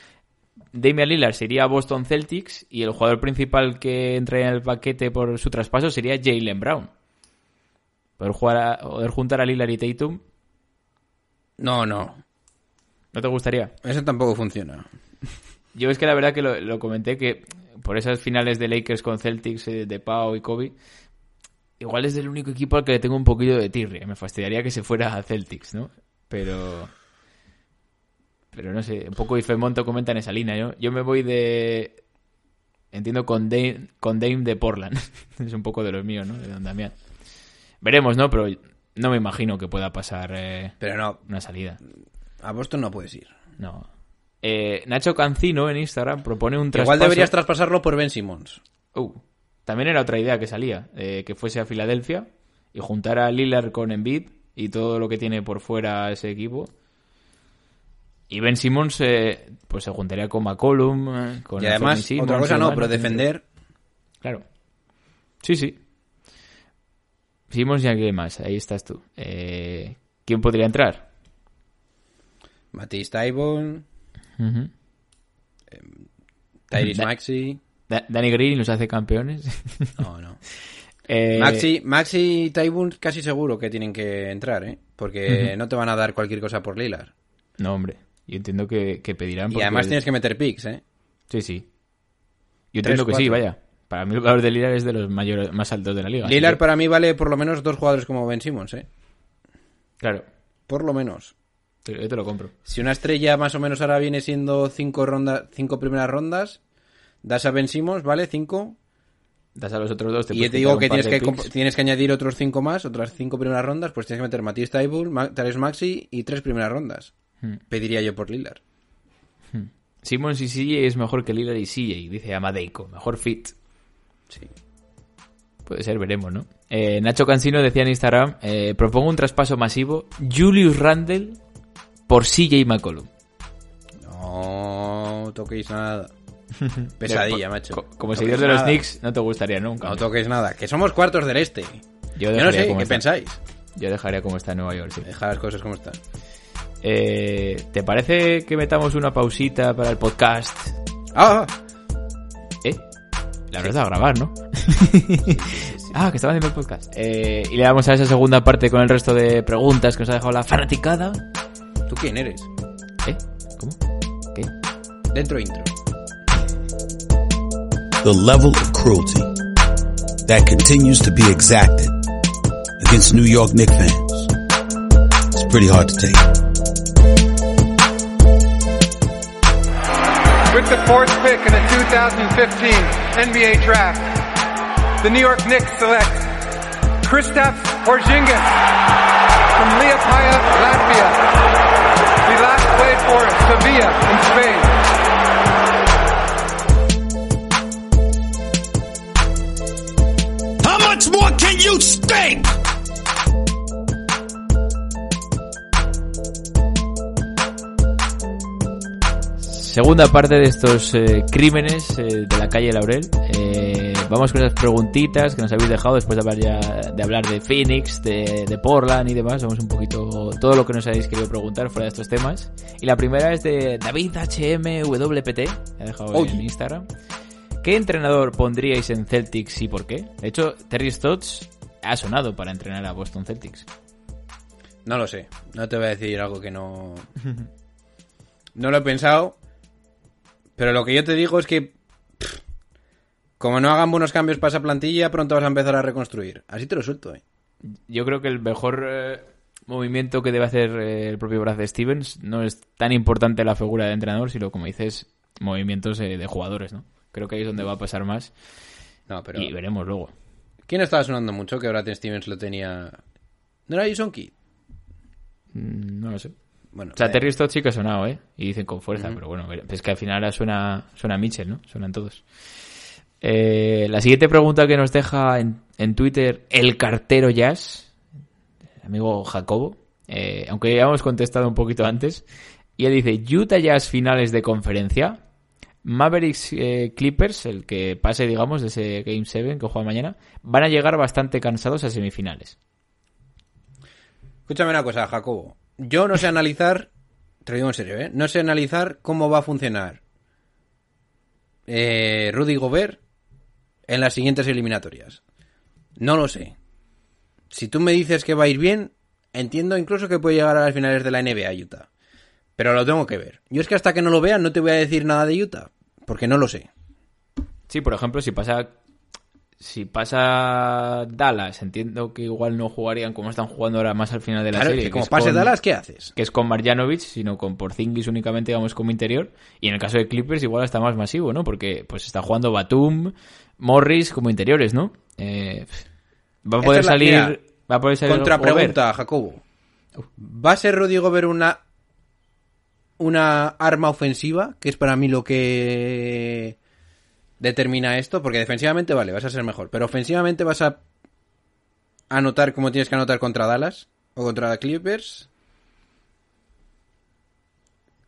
[SPEAKER 2] Damian Lillard sería Boston Celtics y el jugador principal que entra en el paquete por su traspaso sería Jalen Brown. Poder, jugar a- poder juntar a Lillard y Tatum,
[SPEAKER 3] No, no.
[SPEAKER 2] ¿no te gustaría?
[SPEAKER 3] Eso tampoco funciona.
[SPEAKER 2] Yo es que la verdad que lo, lo comenté que por esas finales de Lakers con Celtics eh, de Pau y Kobe, igual es el único equipo al que le tengo un poquito de tirria. Me fastidiaría que se fuera a Celtics, ¿no? Pero. Pero no sé, un poco Ifemonto comenta en esa línea. Yo, yo me voy de. Entiendo con Dame, con Dame de Portland. es un poco de los míos, ¿no? De Don Damián. Veremos, ¿no? Pero no me imagino que pueda pasar eh,
[SPEAKER 3] Pero no,
[SPEAKER 2] una salida.
[SPEAKER 3] a Boston no puedes ir.
[SPEAKER 2] No. Eh, Nacho Cancino en Instagram propone un traspaso.
[SPEAKER 3] Igual deberías traspasarlo por Ben Simmons.
[SPEAKER 2] Uh, también era otra idea que salía, eh, que fuese a Filadelfia y juntar a Lillard con Embiid y todo lo que tiene por fuera ese equipo. Y Ben Simmons eh, pues se juntaría con McCollum, con
[SPEAKER 3] y además,
[SPEAKER 2] Simmons
[SPEAKER 3] otra cosa no, pero defender.
[SPEAKER 2] Claro. Sí, sí. Simmons y alguien más, ahí estás tú. ¿Quién podría entrar?
[SPEAKER 3] Matisse Taibon,
[SPEAKER 2] Ujú.
[SPEAKER 3] Tyrese
[SPEAKER 2] Da-
[SPEAKER 3] Maxi.
[SPEAKER 2] Da- Danny Green los hace campeones.
[SPEAKER 3] No, no.
[SPEAKER 2] Eh,
[SPEAKER 3] Maxi, Maxi y Taibun casi seguro que tienen que entrar, ¿eh? Porque no te van a dar cualquier cosa por Lillard.
[SPEAKER 2] No, hombre. Yo entiendo que, que pedirán.
[SPEAKER 3] Y además tienes que meter picks, ¿eh?
[SPEAKER 2] Sí, sí. Yo entiendo que sí, vaya. Para mí el valor de Lillard es de los mayores, más altos de la liga. que-
[SPEAKER 3] para mí vale por lo menos dos jugadores como Ben Simmons, ¿eh?
[SPEAKER 2] Claro,
[SPEAKER 3] Por lo menos.
[SPEAKER 2] Yo te lo compro.
[SPEAKER 3] Si una estrella más o menos ahora viene siendo cinco rondas, cinco primeras rondas, das a Ben Simmons, ¿vale? Cinco.
[SPEAKER 2] Das a los otros dos. Te
[SPEAKER 3] y yo te digo que tienes que, tienes añadir otros cinco más, otras cinco primeras rondas, pues tienes que meter Matisse Taibul, Ma Maxi y tres primeras rondas.
[SPEAKER 2] Hmm.
[SPEAKER 3] Pediría yo por Lillard.
[SPEAKER 2] Simmons y CJ es mejor que Lillard y CJ, dice Amadeico. Mejor fit.
[SPEAKER 3] Sí.
[SPEAKER 2] Puede ser, veremos, ¿no? Eh, Nacho Cansino decía en Instagram, eh, propongo un traspaso masivo, Julius Randle por CJ McCollum.
[SPEAKER 3] No toquéis nada. Pesadilla, macho.
[SPEAKER 2] co- Como
[SPEAKER 3] No
[SPEAKER 2] seguidor de los
[SPEAKER 3] nada.
[SPEAKER 2] Knicks, no te gustaría nunca.
[SPEAKER 3] No toques nada. Que somos cuartos del este.
[SPEAKER 2] Yo
[SPEAKER 3] Yo no sé, ¿qué
[SPEAKER 2] está.
[SPEAKER 3] pensáis?
[SPEAKER 2] Yo dejaría como está en Nueva York, sí.
[SPEAKER 3] Deja las cosas como están.
[SPEAKER 2] Eh, ¿Te parece que metamos una pausita para el podcast?
[SPEAKER 3] ¡Ah!
[SPEAKER 2] ¿Eh? La verdad, a grabar, ¿no? ah, que estaba haciendo el podcast. Eh, y le damos a esa segunda parte con el resto de preguntas que nos ha dejado la fanaticada.
[SPEAKER 3] ¿Tú quién eres?
[SPEAKER 2] ¿Eh? ¿Cómo? ¿Qué?
[SPEAKER 3] Dentro intro.
[SPEAKER 6] the level of cruelty that continues to be exacted against New York Knicks fans. is pretty hard to take.
[SPEAKER 7] With the fourth pick in the 2015 NBA Draft, the New York Knicks select Kristaps Porzingis from Liepaja, Latvia. Played for Sevilla in Spain.
[SPEAKER 6] How much more can you stink?
[SPEAKER 2] Segunda parte de estos eh, crímenes eh, de la calle Laurel. Eh, vamos con esas preguntitas que nos habéis dejado después de hablar ya de hablar de Phoenix, de, de Portland y demás. Vamos un poquito todo lo que nos habéis querido preguntar fuera de estos temas. Y la primera es de David HMWPT, ha dejado
[SPEAKER 3] Oye.
[SPEAKER 2] en Instagram. ¿Qué entrenador pondríais en Celtics y por qué? De hecho, Terry Stotts ha sonado para entrenar a Boston Celtics.
[SPEAKER 3] No lo sé. No te voy a decir algo que no. No lo he pensado. Pero lo que yo te digo es que. Como no hagan buenos cambios para esa plantilla, pronto vas a empezar a reconstruir. Así te lo suelto, eh.
[SPEAKER 2] Yo creo que el mejor eh, movimiento que debe hacer eh, el propio Brad Stevens no es tan importante la figura de entrenador, sino como dices, movimientos eh, de jugadores, ¿no? Creo que ahí es donde va a pasar más
[SPEAKER 3] No, pero.
[SPEAKER 2] y veremos luego.
[SPEAKER 3] ¿Quién estaba sonando mucho que Brad Stevens lo tenía? ¿No era Jason Kidd?
[SPEAKER 2] Mm, No lo sé.
[SPEAKER 3] Bueno,
[SPEAKER 2] O sea, Terry Stotts sí que ha sonado, ¿eh? Y dicen con fuerza, pero bueno, es que al final suena, suena Mitchell, ¿no? Suenan todos. Eh, la siguiente pregunta que nos deja en, Twitter el cartero Jazz, amigo Jacobo, eh, aunque ya hemos contestado un poquito antes, y él dice, Utah Jazz finales de conferencia, Mavericks eh, Clippers, el que pase, digamos, de ese Game 7 que juega mañana, van a llegar bastante cansados a semifinales.
[SPEAKER 3] Escúchame una cosa, Jacobo. Yo no sé analizar, te lo digo en serio, ¿eh? No sé analizar cómo va a funcionar Rudy Gobert en las siguientes eliminatorias. No lo sé. Si tú me dices que va a ir bien, entiendo incluso que puede llegar a las finales de la NBA Utah. Pero lo tengo que ver. Yo es que hasta que no lo vea no te voy a decir nada de Utah, porque no lo sé.
[SPEAKER 2] Sí, por ejemplo, si pasa si pasa Dallas, entiendo que igual no jugarían como están jugando ahora más al final de la
[SPEAKER 3] Claro,
[SPEAKER 2] serie.
[SPEAKER 3] que como pase
[SPEAKER 2] con-
[SPEAKER 3] Dallas, ¿qué haces?
[SPEAKER 2] Que es con Marjanovic, sino con Porzingis únicamente, digamos, como interior. Y en el caso de Clippers igual está más masivo, ¿no? Porque pues está jugando Batum, Morris como interiores, ¿no? Eh, va a
[SPEAKER 3] Esta
[SPEAKER 2] poder
[SPEAKER 3] la-
[SPEAKER 2] salir...
[SPEAKER 3] mira,
[SPEAKER 2] va a poder salir
[SPEAKER 3] Contrapregunta, Jacobo. ¿Va a ser Rudy Gobert una una arma ofensiva, que es para mí lo que determina esto? Porque defensivamente, vale, vas a ser mejor, pero ofensivamente vas a anotar como tienes que anotar contra Dallas o contra Clippers.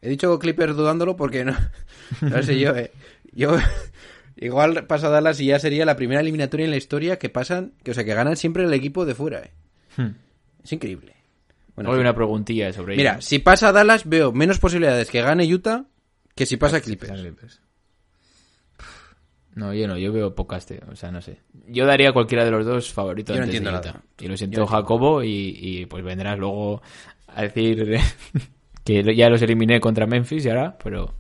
[SPEAKER 3] He dicho Clippers dudándolo porque no, no sé yo, eh. Yo igual pasa Dallas y ya sería la primera eliminatoria en la historia que pasan, que o sea, que ganan siempre el equipo de fuera, eh.
[SPEAKER 2] Hmm.
[SPEAKER 3] Es increíble. Bueno,
[SPEAKER 2] Hoy una preguntilla sobre
[SPEAKER 3] mira, si pasa Dallas veo menos posibilidades que gane Utah que si pasa
[SPEAKER 2] Clippers. No, yo no, yo veo pocas, tío. O sea, no sé. Yo daría a cualquiera de los dos favorito
[SPEAKER 3] Yo no
[SPEAKER 2] antes de
[SPEAKER 3] entiendo
[SPEAKER 2] Utah.
[SPEAKER 3] nada.
[SPEAKER 2] Y lo siento,
[SPEAKER 3] entiendo.
[SPEAKER 2] Jacobo, y, y, pues vendrás luego a decir que ya los eliminé contra Memphis y ahora, pero...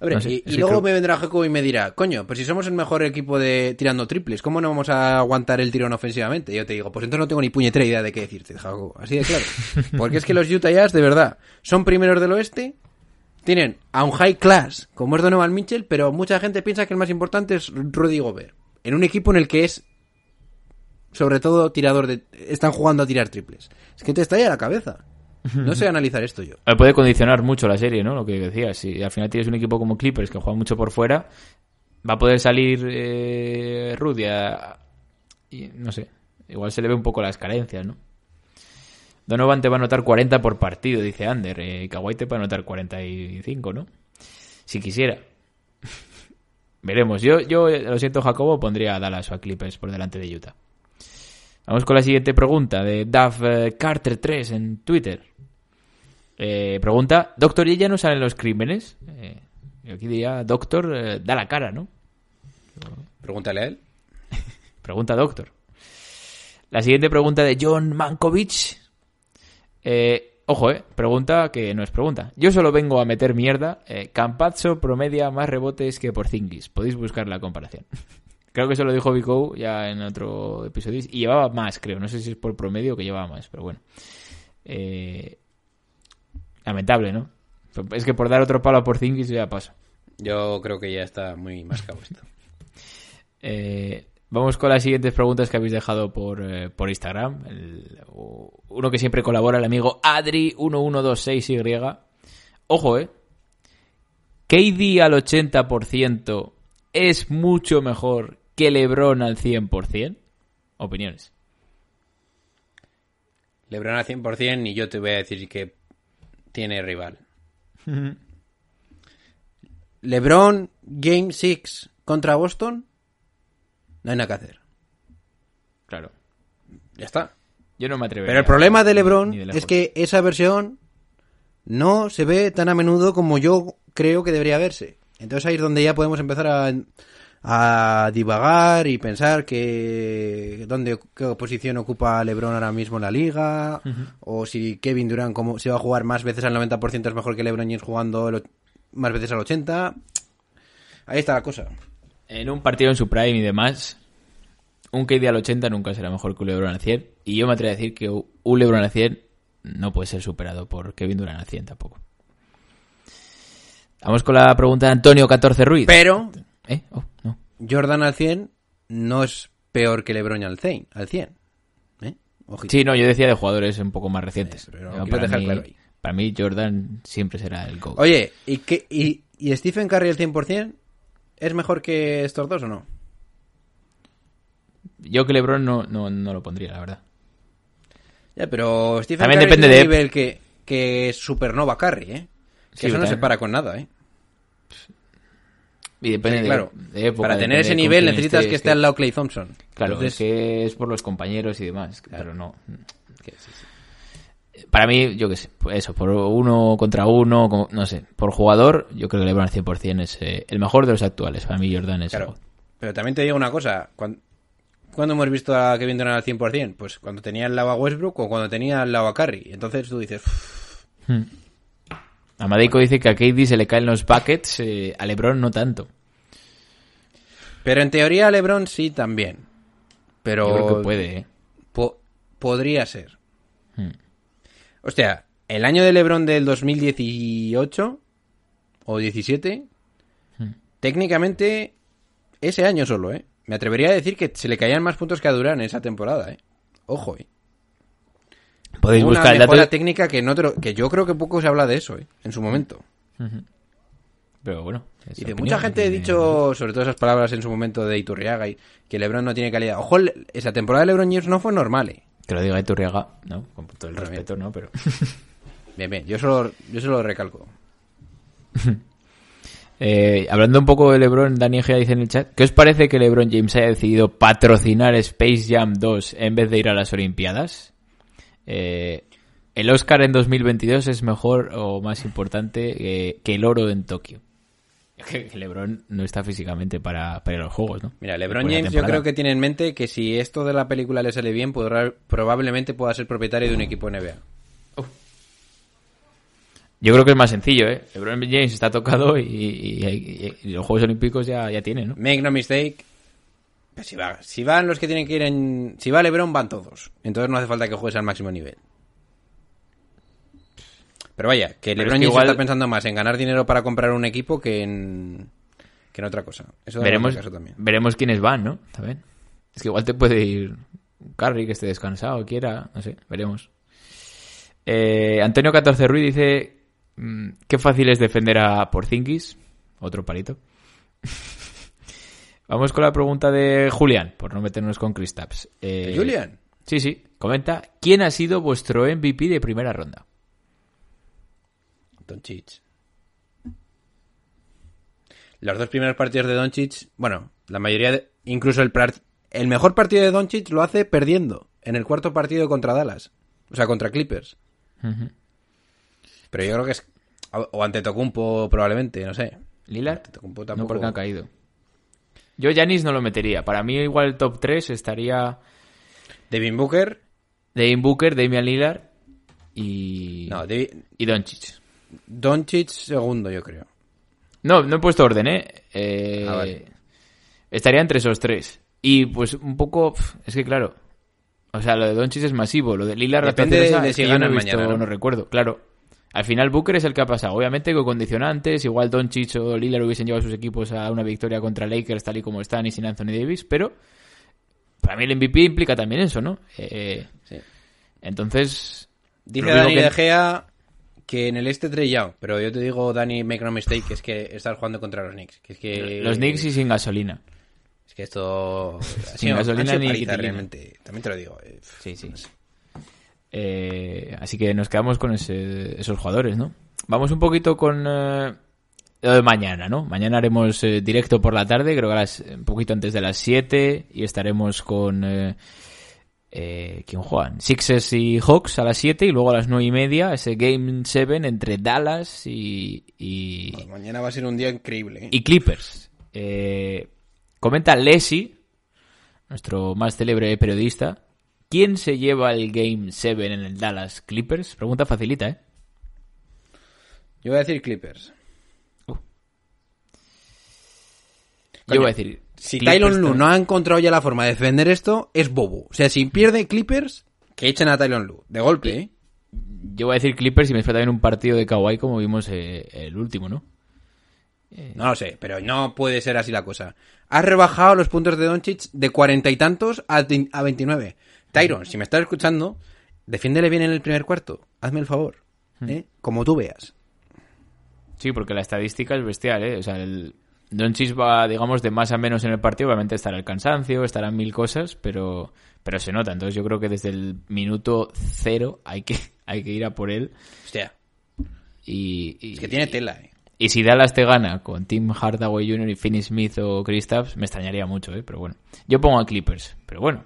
[SPEAKER 3] Hombre,
[SPEAKER 2] No sé,
[SPEAKER 3] y, luego
[SPEAKER 2] creo-
[SPEAKER 3] me vendrá Jacobo y me dirá, coño, pues si somos el mejor equipo de tirando triples, ¿cómo no vamos a aguantar el tirón ofensivamente? Y yo te digo, pues entonces no tengo ni puñetera idea de qué decirte, Jacobo. Así de claro. Porque es que los Utah Jazz, de verdad, son primeros del oeste, tienen a un high class, como es Donovan Mitchell, pero mucha gente piensa que el más importante es Rudy Gobert. En un equipo en el que es, sobre todo, tirador de... Están jugando a tirar triples. Es que te estalla la cabeza. No sé analizar esto yo.
[SPEAKER 2] Eh, Puede condicionar mucho la serie, ¿no? Lo que decías. Si al final tienes un equipo como Clippers que juega mucho por fuera, va a poder salir eh, Rudy a- y no sé. Igual se le ve un poco las carencias, ¿no? Donovan te va a anotar 40 por partido, dice Ander. Eh, Kawhi te va a anotar 45, ¿no? Si quisiera. Veremos. Yo, yo lo siento, Jacobo, pondría a Dallas o a Clippers por delante de Utah. Vamos con la siguiente pregunta de Duff eh, Carter 3 en Twitter. Eh, pregunta, Doctor, ¿y ya no salen los crímenes? Eh, yo aquí diría, Doctor, eh, da la cara, ¿no?
[SPEAKER 3] Pregúntale a él.
[SPEAKER 2] Pregunta Doctor. La siguiente pregunta de John Mankovic. Eh, ojo, eh. Pregunta que no es pregunta. Yo solo vengo a meter mierda. Eh, Campazzo promedia más rebotes que por Zingis. Podéis buscar la comparación. creo que eso lo dijo Vico ya en otro episodio. Y llevaba más, creo. No sé si es por promedio que llevaba más, pero bueno. Eh, lamentable, ¿no? Es que por dar otro palo a por Zingis ya pasa.
[SPEAKER 3] Yo creo que ya está muy mascado esto.
[SPEAKER 2] Eh, vamos con las siguientes preguntas que habéis dejado por, eh, por Instagram. El- uno que siempre colabora, el amigo Adri1126Y. Ojo, ¿eh? KD al 80% es mucho mejor que LeBron al 100%. Opiniones.
[SPEAKER 3] LeBron al 100% y yo te voy a decir que tiene rival. LeBron Game 6 contra Boston. No hay nada que hacer.
[SPEAKER 2] Claro.
[SPEAKER 3] Ya está.
[SPEAKER 2] Yo no me atrevería.
[SPEAKER 3] Pero el problema de LeBron
[SPEAKER 2] Ni de
[SPEAKER 3] es que esa versión no se ve tan a menudo como yo creo que debería verse. Entonces ahí es donde ya podemos empezar a, a divagar y pensar que dónde qué posición ocupa LeBron ahora mismo en la liga o si Kevin Durant como se va a jugar más veces al 90% es mejor que LeBron James jugando el más veces al 80. Ahí está la cosa.
[SPEAKER 2] En un partido en su prime y demás, un KD al 80 nunca será mejor que un LeBron al 100. Y yo me atrevo a decir que un LeBron al 100 no puede ser superado por Kevin Durant al 100 tampoco. Vamos con la pregunta de Antonio 14 Ruiz.
[SPEAKER 3] Pero
[SPEAKER 2] ¿Eh? Oh.
[SPEAKER 3] Jordan al 100 no es peor que LeBron al 100. Al 100. ¿Eh?
[SPEAKER 2] Sí, no, yo decía de jugadores un poco más recientes.
[SPEAKER 3] Sí, pero
[SPEAKER 2] No,
[SPEAKER 3] quiero
[SPEAKER 2] para,
[SPEAKER 3] dejar
[SPEAKER 2] mí,
[SPEAKER 3] claro ahí.
[SPEAKER 2] para mí Jordan siempre será el GOAT.
[SPEAKER 3] Oye, ¿y, qué, y, ¿y Stephen Curry al 100% es mejor que estos dos o no?
[SPEAKER 2] Yo que LeBron no, no, no lo pondría, la verdad.
[SPEAKER 3] Ya, pero Stephen
[SPEAKER 2] También
[SPEAKER 3] Curry
[SPEAKER 2] depende
[SPEAKER 3] es
[SPEAKER 2] de-
[SPEAKER 3] un nivel que, que es supernova Curry, ¿eh? Que
[SPEAKER 2] Sí,
[SPEAKER 3] eso no se para con nada, ¿eh?
[SPEAKER 2] Y depende
[SPEAKER 3] Sí, claro.
[SPEAKER 2] de época,
[SPEAKER 3] Para tener ese nivel necesitas que esté al lado Clay Thompson.
[SPEAKER 2] Claro,
[SPEAKER 3] Entonces,
[SPEAKER 2] es que es por los compañeros y demás, pero no. que sí, sí. Para mí, yo qué sé, pues eso, por uno contra uno, como- no sé, por jugador, yo creo que LeBron al 100% es eh, el mejor de los actuales. Para mí Jordan es
[SPEAKER 3] Claro. Pero también te digo una cosa. cuan- ¿Cuándo hemos visto a Kevin Durant al 100%? Pues cuando tenía al lado a Westbrook o cuando tenía al lado a Curry. Entonces tú dices... "Uf,
[SPEAKER 2] Amadeico dice que a KD se le caen los buckets, eh, a LeBron no tanto.
[SPEAKER 3] Pero en teoría a LeBron sí también. Pero...
[SPEAKER 2] Yo creo que puede, ¿eh?
[SPEAKER 3] po- podría ser.
[SPEAKER 2] Hmm.
[SPEAKER 3] Hostia, el año de LeBron del 2018 o 17,
[SPEAKER 2] Hmm.
[SPEAKER 3] técnicamente ese año solo, ¿eh? Me atrevería a decir que se le caían más puntos que a Durán en esa temporada, ¿eh? Ojo, ¿eh?
[SPEAKER 2] Podéis
[SPEAKER 3] Una
[SPEAKER 2] buscar el dato.
[SPEAKER 3] técnica que, no te lo- que yo creo que poco se habla de eso, ¿eh? En su momento.
[SPEAKER 2] Pero bueno. es
[SPEAKER 3] Y de mucha gente ha dicho, sobre todo esas palabras en su momento de Iturriaga, y que LeBron no tiene calidad. Ojo, esa temporada de LeBron James no fue normal, ¿eh?
[SPEAKER 2] Que lo diga Iturriaga, ¿no? Con todo el
[SPEAKER 3] Pero
[SPEAKER 2] respeto, ¿no? Pero...
[SPEAKER 3] Bien, bien, yo solo, yo solo recalco.
[SPEAKER 2] Eh, hablando un poco de LeBron, Dani Egea dice en el chat, ¿qué os parece que LeBron James haya decidido patrocinar Space Jam 2 en vez de ir a las Olimpiadas? Eh, ¿El Oscar en 2022 es mejor o más importante eh, que el oro en Tokio? LeBron no está físicamente para, para ir a los Juegos, ¿no?
[SPEAKER 3] Mira, LeBron James yo creo que tiene en mente que si esto de la película le sale bien, podrá, probablemente pueda ser propietario de un equipo NBA.
[SPEAKER 2] Yo creo que es más sencillo, ¿eh? LeBron James está tocado y, y- y- y los Juegos Olímpicos ya, ya tiene, ¿no?
[SPEAKER 3] Make no mistake. Si, va, si van los que tienen que ir en... Si va LeBron, van todos. Entonces no hace falta que juegues al máximo nivel. Pero vaya, que LeBron
[SPEAKER 2] es que igual-
[SPEAKER 3] está pensando más en ganar dinero para comprar un equipo que en... Que en otra cosa. Eso
[SPEAKER 2] veremos,
[SPEAKER 3] caso también.
[SPEAKER 2] veremos quiénes van, ¿no? También. Es que igual te puede ir Curry, que esté descansado, quiera, no sé, veremos. Eh, Antonio 14 Ruiz dice, mm, qué fácil es defender a Porzingis. Otro palito. Vamos con la pregunta de Julián, por no meternos con Kristaps. Eh,
[SPEAKER 3] Julian.
[SPEAKER 2] Sí, sí. Comenta, ¿quién ha sido vuestro MVP de primera ronda?
[SPEAKER 3] Doncic. los dos primeros partidos de Doncic, bueno, la mayoría, de, incluso el, mejor partido de Doncic lo hace perdiendo en el cuarto partido contra Dallas, o sea, contra Clippers. Pero yo creo que es, o ante Tocumpo probablemente, no sé.
[SPEAKER 2] ¿Lillard? No, porque ha caído. Yo Janis no lo metería. Para mí igual el top 3 estaría
[SPEAKER 3] Devin Booker,
[SPEAKER 2] Devin Booker, Damian Lillard y...
[SPEAKER 3] no, Devi-
[SPEAKER 2] y Doncic.
[SPEAKER 3] Doncic segundo, yo creo.
[SPEAKER 2] No, no he puesto orden, ¿eh? Eh,
[SPEAKER 3] Ah, vale.
[SPEAKER 2] Estaría entre esos tres. Y pues un poco... Es que claro... O sea, lo de Doncic es masivo. Lo de Lillard... la
[SPEAKER 3] Depende de
[SPEAKER 2] es
[SPEAKER 3] si
[SPEAKER 2] no, visto,
[SPEAKER 3] mañana, ¿no?
[SPEAKER 2] no recuerdo. Claro. Al final Booker es el que ha pasado. Obviamente con condicionantes. Igual Doncic o Lillard hubiesen llevado a sus equipos a una victoria contra Lakers tal y como están y sin Anthony Davis. Pero... Para mí el MVP implica también eso, ¿no? Eh,
[SPEAKER 3] Sí.
[SPEAKER 2] Entonces...
[SPEAKER 3] Dice Dani
[SPEAKER 2] que-
[SPEAKER 3] De Gea que en el este Trey pero yo te digo, Dani, make no mistake, que es que estás jugando contra los Knicks. Que es que...
[SPEAKER 2] Los Knicks y sin gasolina.
[SPEAKER 3] Es que esto...
[SPEAKER 2] Sin gasolina ni
[SPEAKER 3] realmente. También te lo digo. eh,
[SPEAKER 2] Sí, sí. Eh, así que nos quedamos con ese- esos jugadores, ¿no? Vamos un poquito con eh, lo de mañana, ¿no? Mañana haremos eh, directo por la tarde, creo que a las, un poquito antes de las 7 y estaremos con... Eh, eh, ¿Quién juegan? Sixers y Hawks a las 7 y luego a las 9 y media ese Game 7 entre Dallas y, y,
[SPEAKER 3] pues mañana va a ser un día increíble. ¿eh?
[SPEAKER 2] y Clippers. Eh, comenta Leslie, nuestro más célebre periodista, ¿quién se lleva el Game 7 en el Dallas Clippers? Pregunta facilita, ¿eh?
[SPEAKER 3] Yo voy a decir Clippers.
[SPEAKER 2] Yo voy a decir...
[SPEAKER 3] Si Tylon Lu no ha encontrado ya la forma de defender esto, es bobo. O sea, si pierde Clippers, que echen a Tylon Lu. De golpe, ¿eh?
[SPEAKER 2] Yo voy a decir Clippers y me espera también un partido de Kawhi como vimos eh, el último, ¿no?
[SPEAKER 3] No lo sé, pero no puede ser así la cosa. Has rebajado los puntos de Doncic de cuarenta y tantos a, a 29. Tyron, si me estás escuchando, defiéndele bien en el primer cuarto. Hazme el favor. ¿eh? Como tú veas.
[SPEAKER 2] Sí, porque la estadística es bestial, ¿eh? O sea, el Doncic va, digamos, de más a menos en el partido. Obviamente estará el cansancio, estarán mil cosas, pero, pero se nota. Entonces yo creo que desde el minuto cero hay que, hay que ir a por él.
[SPEAKER 3] Hostia,
[SPEAKER 2] Y, y-
[SPEAKER 3] es que tiene tela, ¿eh?
[SPEAKER 2] Y si Dallas te gana con Tim Hardaway Jr. y Finney Smith o Kristaps, me extrañaría mucho, ¿eh? Pero bueno. Yo pongo a Clippers, pero bueno.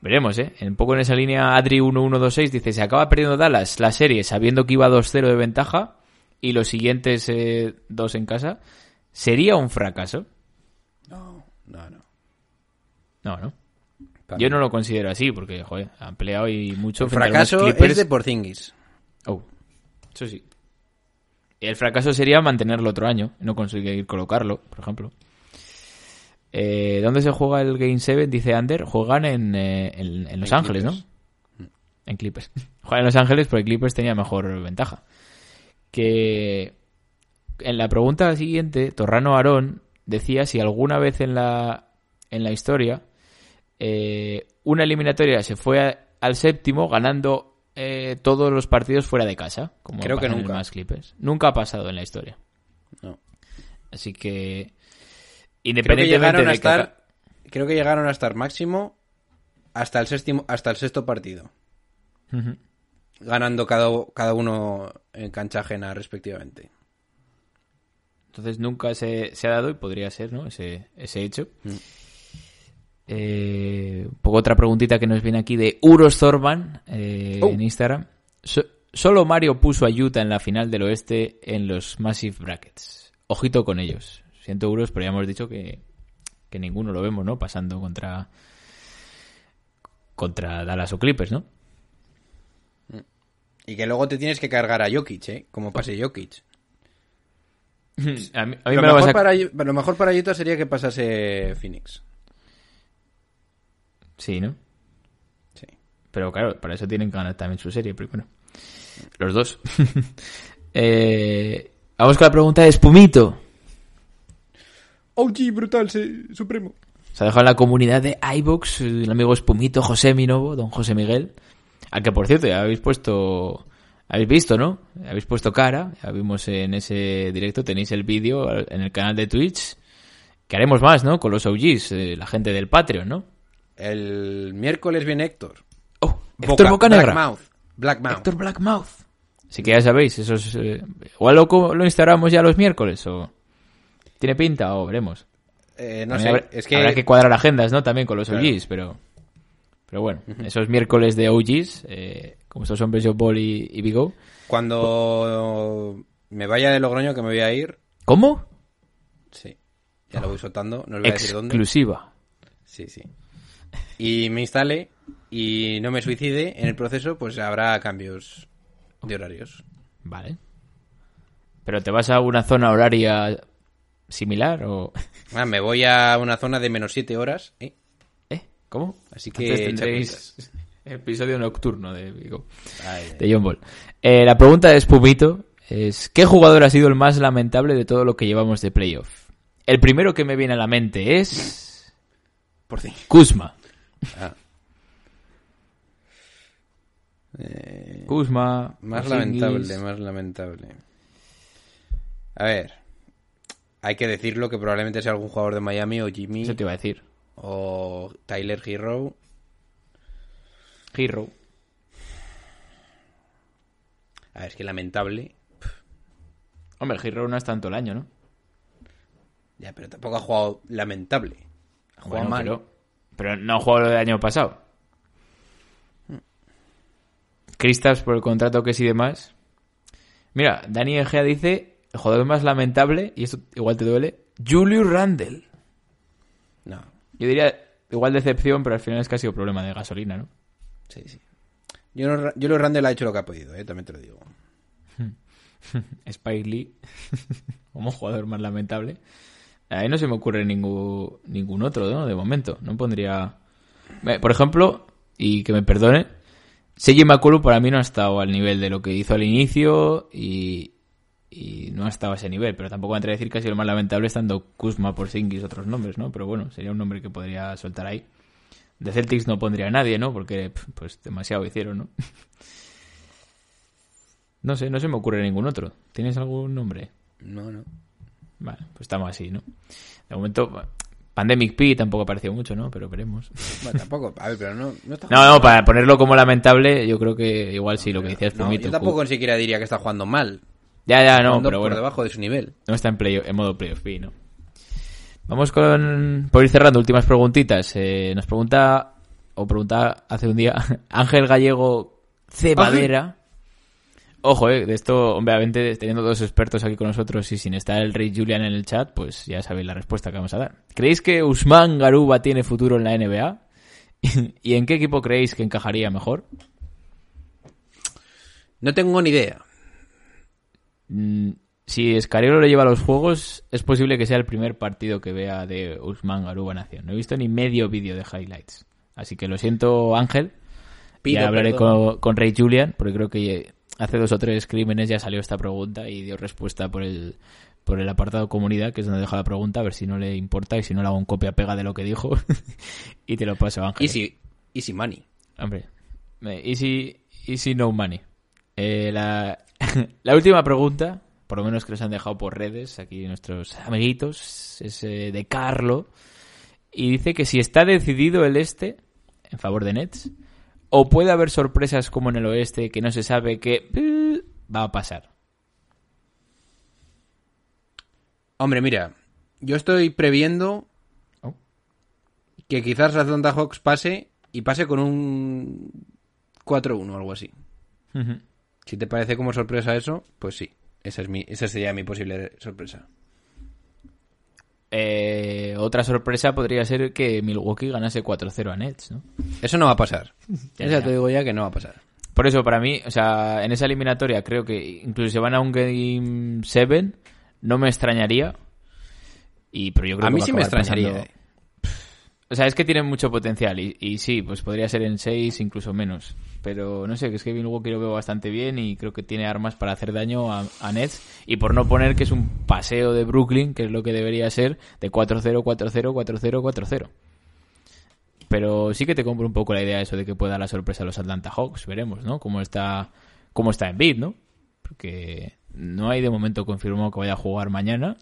[SPEAKER 2] Veremos, ¿eh? Un poco en esa línea, Adri1126 dice, se acaba perdiendo Dallas la serie sabiendo que iba 2-0 de ventaja y los siguientes eh, dos en casa. ¿Sería un fracaso?
[SPEAKER 3] No, no, no.
[SPEAKER 2] No, no.
[SPEAKER 3] Para
[SPEAKER 2] Yo no lo considero así porque, joder, han peleado y mucho.
[SPEAKER 3] El fracaso es de Porzingis.
[SPEAKER 2] Oh, eso sí. El fracaso sería mantenerlo otro año, no conseguir colocarlo, por ejemplo. Eh, ¿Dónde se juega el Game 7? Dice Ander. Juegan en, eh, en, en Los
[SPEAKER 3] En
[SPEAKER 2] Ángeles,
[SPEAKER 3] Clippers.
[SPEAKER 2] ¿no? En Clippers. Juegan en Los Ángeles porque Clippers tenía mejor ventaja. Que en la pregunta siguiente, Torrano Aarón decía si alguna vez en la, en la historia eh, una eliminatoria se fue a- al séptimo ganando todos los partidos fuera de casa, como
[SPEAKER 3] Creo que
[SPEAKER 2] en
[SPEAKER 3] nunca.
[SPEAKER 2] más Clippers. Nunca ha pasado en la historia.
[SPEAKER 3] No.
[SPEAKER 2] Así que
[SPEAKER 3] Creo que
[SPEAKER 2] independientemente
[SPEAKER 3] llegaron a
[SPEAKER 2] de
[SPEAKER 3] estar. Creo que llegaron a estar máximo hasta el séptimo, hasta el sexto partido. Ganando cada, cada uno en cancha ajena respectivamente.
[SPEAKER 2] Entonces nunca se, se ha dado y podría ser, ¿no? Ese, ese hecho. Eh, un poco otra preguntita que nos viene aquí de Uros Thorman eh,
[SPEAKER 3] Oh.
[SPEAKER 2] en Instagram. So- solo Mario puso a Utah en la final del oeste en los Massive Brackets. Ojito con ellos. Siento Uros, pero ya hemos dicho que, que ninguno lo vemos, ¿no? Pasando contra contra Dallas o Clippers, ¿no?
[SPEAKER 3] Y que luego te tienes que cargar a Jokic, ¿eh? Como pase Jokic.
[SPEAKER 2] A mí, a mí
[SPEAKER 3] Lo,
[SPEAKER 2] me
[SPEAKER 3] mejor
[SPEAKER 2] a...
[SPEAKER 3] para, lo mejor para Utah sería que pasase Phoenix.
[SPEAKER 2] Sí, ¿no?
[SPEAKER 3] Sí.
[SPEAKER 2] Pero claro, para eso tienen que ganar también su serie primero. Los dos. Eh, vamos con la pregunta de Espumito.
[SPEAKER 3] OG brutal, supremo.
[SPEAKER 2] Se ha dejado en la comunidad de iVox el amigo Espumito, José Minovo, don José Miguel. Al que, por cierto, ya habéis puesto... Habéis visto, ¿no? Habéis puesto cara. Ya vimos en ese directo. Tenéis el vídeo en el canal de Twitch. Que haremos más, ¿no? Con los OGs, eh, la gente del Patreon, ¿no?
[SPEAKER 3] El miércoles viene Héctor.
[SPEAKER 2] Oh, Héctor Bocanegra.
[SPEAKER 3] Blackmouth. Blackmouth.
[SPEAKER 2] Héctor Blackmouth. Así que ya sabéis, eso es... eh, igual lo, lo instalamos ya los miércoles o... ¿Tiene pinta o veremos?
[SPEAKER 3] Eh, no
[SPEAKER 2] También
[SPEAKER 3] sé,
[SPEAKER 2] habrá,
[SPEAKER 3] es que...
[SPEAKER 2] habrá que cuadrar agendas, ¿no? También con los
[SPEAKER 3] Claro.
[SPEAKER 2] OGs, pero... Pero bueno, esos miércoles de OGs, eh, como estos hombres Joe Ball y, y Big O.
[SPEAKER 3] Cuando me vaya de Logroño, que me voy a ir,
[SPEAKER 2] ¿Cómo?
[SPEAKER 3] sí, ya lo voy soltando, no os voy a decir dónde.
[SPEAKER 2] Exclusiva.
[SPEAKER 3] Sí, sí. Y me instale y no me suicide en el proceso, pues habrá cambios de horarios.
[SPEAKER 2] Vale. ¿Pero te vas a una zona horaria similar o...?
[SPEAKER 3] Ah, me voy a una zona de menos 7 horas, ¿eh?
[SPEAKER 2] ¿Eh? ¿Cómo?
[SPEAKER 3] Así que
[SPEAKER 2] tendréis episodio nocturno de.
[SPEAKER 3] Ay,
[SPEAKER 2] de John Ball. Eh, la pregunta de Spumito es ¿qué jugador ha sido el más lamentable de todo lo que llevamos de playoff? El primero que me viene a la mente es
[SPEAKER 3] Por fin.
[SPEAKER 2] Kuzma.
[SPEAKER 3] Ah. Eh,
[SPEAKER 2] Kuzma.
[SPEAKER 3] más
[SPEAKER 2] Porzingis.
[SPEAKER 3] lamentable, más lamentable. A ver. Hay que decirlo que probablemente sea algún jugador de Miami o Jimmy
[SPEAKER 2] Eso te iba a decir.
[SPEAKER 3] o Tyler Hero.
[SPEAKER 2] Hero.
[SPEAKER 3] A ver, es que lamentable.
[SPEAKER 2] Hombre, Hero no es tanto el año, ¿no?
[SPEAKER 3] Ya, pero tampoco ha jugado lamentable. Ha jugado
[SPEAKER 2] Bueno,
[SPEAKER 3] mal.
[SPEAKER 2] pero, pero no ha jugado lo del año pasado. Kristaps por el contrato que y demás. Mira, Dani Egea dice, el jugador más lamentable, y esto igual te duele, Julius Randle.
[SPEAKER 3] No,
[SPEAKER 2] Yo diría igual decepción, pero al final es casi un problema de gasolina, ¿no?
[SPEAKER 3] sí, sí. Yo, no, Randall ha hecho lo que ha podido, ¿eh? también te lo digo.
[SPEAKER 2] Spike Lee como jugador más lamentable. A mí no se me ocurre ningún, ningún otro, ¿no? De momento. No pondría... Eh, Por ejemplo, y que me perdone, Seiji Makulu para mí no ha estado al nivel de lo que hizo al inicio y, y no ha estado a ese nivel, pero tampoco me atrevo a decir que ha sido el más lamentable estando Kuzma, Porzingis, otros nombres, ¿no? Pero bueno, sería un nombre que podría soltar ahí. De Celtics no pondría a nadie, ¿no? Porque pues demasiado hicieron, ¿no? No sé, no se me ocurre ningún otro. ¿Tienes algún nombre?
[SPEAKER 3] No, no.
[SPEAKER 2] Vale, pues estamos así, ¿no? De momento, Pandemic P tampoco ha aparecido mucho, ¿no? Pero veremos.
[SPEAKER 3] Bueno, tampoco. A ver, pero no. No, está
[SPEAKER 2] No, no, para ponerlo como lamentable, yo creo que igual sí, lo que decías,
[SPEAKER 3] No, yo tampoco ni siquiera diría que está jugando mal.
[SPEAKER 2] Ya, ya, no, pero
[SPEAKER 3] por
[SPEAKER 2] bueno.
[SPEAKER 3] debajo de su nivel.
[SPEAKER 2] No está en, play, en modo playoff P, ¿no? Vamos con... Por ir cerrando, últimas preguntitas. Eh, nos pregunta, o pregunta hace un día, Ángel Gallego Cebadera. Ojo, eh, de esto, obviamente, teniendo dos expertos aquí con nosotros y sin estar el Rey Julian en el chat, pues ya sabéis la respuesta que vamos a dar. ¿Creéis que Usman Garuba tiene futuro en la NBA? ¿Y en qué equipo creéis que encajaría mejor?
[SPEAKER 3] No tengo ni idea.
[SPEAKER 2] Mm, Si Escariolo le lleva a los juegos, es posible que sea el primer partido que vea de Usman Garuba Nación. No he visto ni medio vídeo de highlights. Así que lo siento, Ángel.
[SPEAKER 3] Pido
[SPEAKER 2] ya hablaré con, con Ray Julian, porque creo que hace dos o tres crímenes ya salió esta pregunta y dio respuesta por el, por el apartado comunidad, que es donde deja la pregunta, a ver si no le importa y si no le hago un copia-pega de lo que dijo. y te lo paso, Ángel.
[SPEAKER 3] Easy, easy money.
[SPEAKER 2] Hombre, easy, easy no money. Eh, la, la última pregunta, por lo menos que nos han dejado por redes, aquí nuestros amiguitos, es eh, de Carlo. Y dice que si está decidido el este en favor de Nets, o puede haber sorpresas como en el oeste que no se sabe qué eh, va a pasar.
[SPEAKER 3] Hombre, mira, yo estoy previendo
[SPEAKER 2] Oh.
[SPEAKER 3] que quizás Atlanta Hawks pase y pase con un 4-1 o algo así. Si te parece como sorpresa eso, pues sí. Esa, es mi, esa sería mi posible sorpresa.
[SPEAKER 2] Eh, otra sorpresa podría ser que Milwaukee ganase 4-0 a Nets, ¿no?
[SPEAKER 3] Eso no va a pasar.
[SPEAKER 2] Ya,
[SPEAKER 3] te digo ya que no va a pasar.
[SPEAKER 2] Por eso, para mí, o sea, en esa eliminatoria creo que incluso si van a un Game 7, no me extrañaría. Y, pero yo creo
[SPEAKER 3] A
[SPEAKER 2] que
[SPEAKER 3] mí sí me extrañaría.
[SPEAKER 2] pasando-
[SPEAKER 3] eh.
[SPEAKER 2] O sea, es que tienen mucho potencial y, y sí, pues podría ser en 6, incluso menos. Pero no sé, que es que Milwaukee lo veo bastante bien y creo que tiene armas para hacer daño a, a Nets. Y por no poner que es un paseo de Brooklyn, que es lo que debería ser, de 4-0, 4-0, 4-0, 4-0. Pero sí que te compro un poco la idea eso de que pueda dar la sorpresa a los Atlanta Hawks. Veremos, ¿no? Cómo está, cómo está en bid, ¿no? Porque no hay de momento confirmado que vaya a jugar mañana.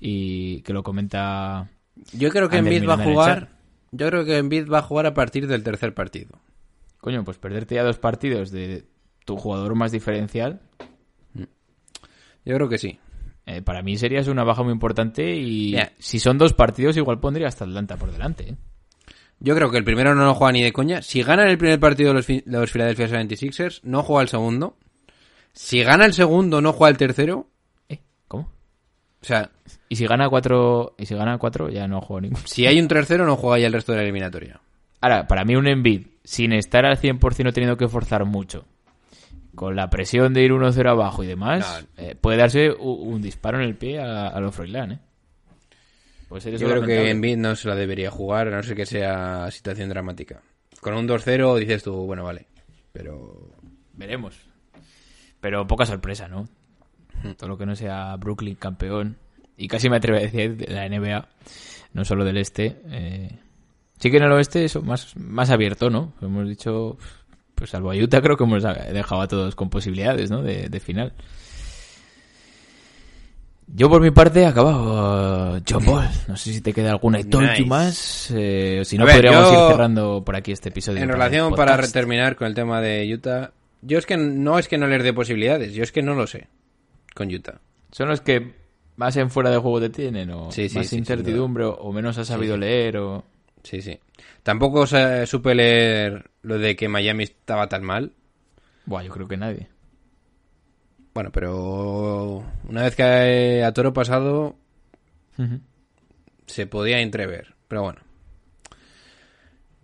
[SPEAKER 2] Y que lo comenta
[SPEAKER 3] Yo creo que Embiid va a jugar. Yo creo que Embiid va a jugar a partir del tercer partido.
[SPEAKER 2] Coño, pues perderte ya dos partidos de tu jugador más diferencial.
[SPEAKER 3] Yo creo que sí.
[SPEAKER 2] Eh, para mí sería una baja muy importante y si son dos partidos igual pondría hasta Atlanta por delante. ¿eh?
[SPEAKER 3] Yo creo que el primero no lo juega ni de coña. Si ganan el primer partido los, los Philadelphia 76ers, no juega el segundo. Si gana el segundo, no juega el tercero. O sea,
[SPEAKER 2] Y si gana cuatro, y si gana cuatro ya no juego ninguno.
[SPEAKER 3] si hay un tercero, no juega ya el resto de la eliminatoria.
[SPEAKER 2] Ahora, para mí un Embiid, sin estar al 100% teniendo que forzar mucho, con la presión de ir 1-0 abajo y demás, eh, puede darse un, disparo en el pie a, a los Froilán, ¿eh?
[SPEAKER 3] Yo creo que. Embiid no se la debería jugar, a no ser que sea situación dramática. Con un 2-0 dices tú, bueno, vale. Pero
[SPEAKER 2] Veremos. Pero poca sorpresa, ¿no? Todo lo que no sea Brooklyn campeón. Y casi me atrevo a decir de la NBA, no solo del este. eh, Sí que en el oeste eso más, más abierto, ¿no? Hemos dicho, pues salvo a Utah creo que hemos dejado a todos con posibilidades, ¿no? De, de final. Yo por mi parte he acabado John Ball. No sé si te queda alguna you
[SPEAKER 3] Nice.
[SPEAKER 2] más. eh, si no,
[SPEAKER 3] ver,
[SPEAKER 2] podríamos
[SPEAKER 3] yo-
[SPEAKER 2] ir cerrando por aquí este episodio.
[SPEAKER 3] en relación, para terminar con el tema de Utah, yo es que no es que no les dé posibilidades, yo es que no lo sé con Utah.
[SPEAKER 2] ¿Son los que más en fuera de juego te tienen? ¿O
[SPEAKER 3] Sí, sí,
[SPEAKER 2] más
[SPEAKER 3] sí,
[SPEAKER 2] incertidumbre? ¿O menos has sabido leer? o
[SPEAKER 3] Sí, sí. Tampoco supe leer lo de que Miami estaba tan mal.
[SPEAKER 2] Buah, yo creo que nadie.
[SPEAKER 3] Bueno, pero una vez que a toro pasado se podía entrever. Pero bueno.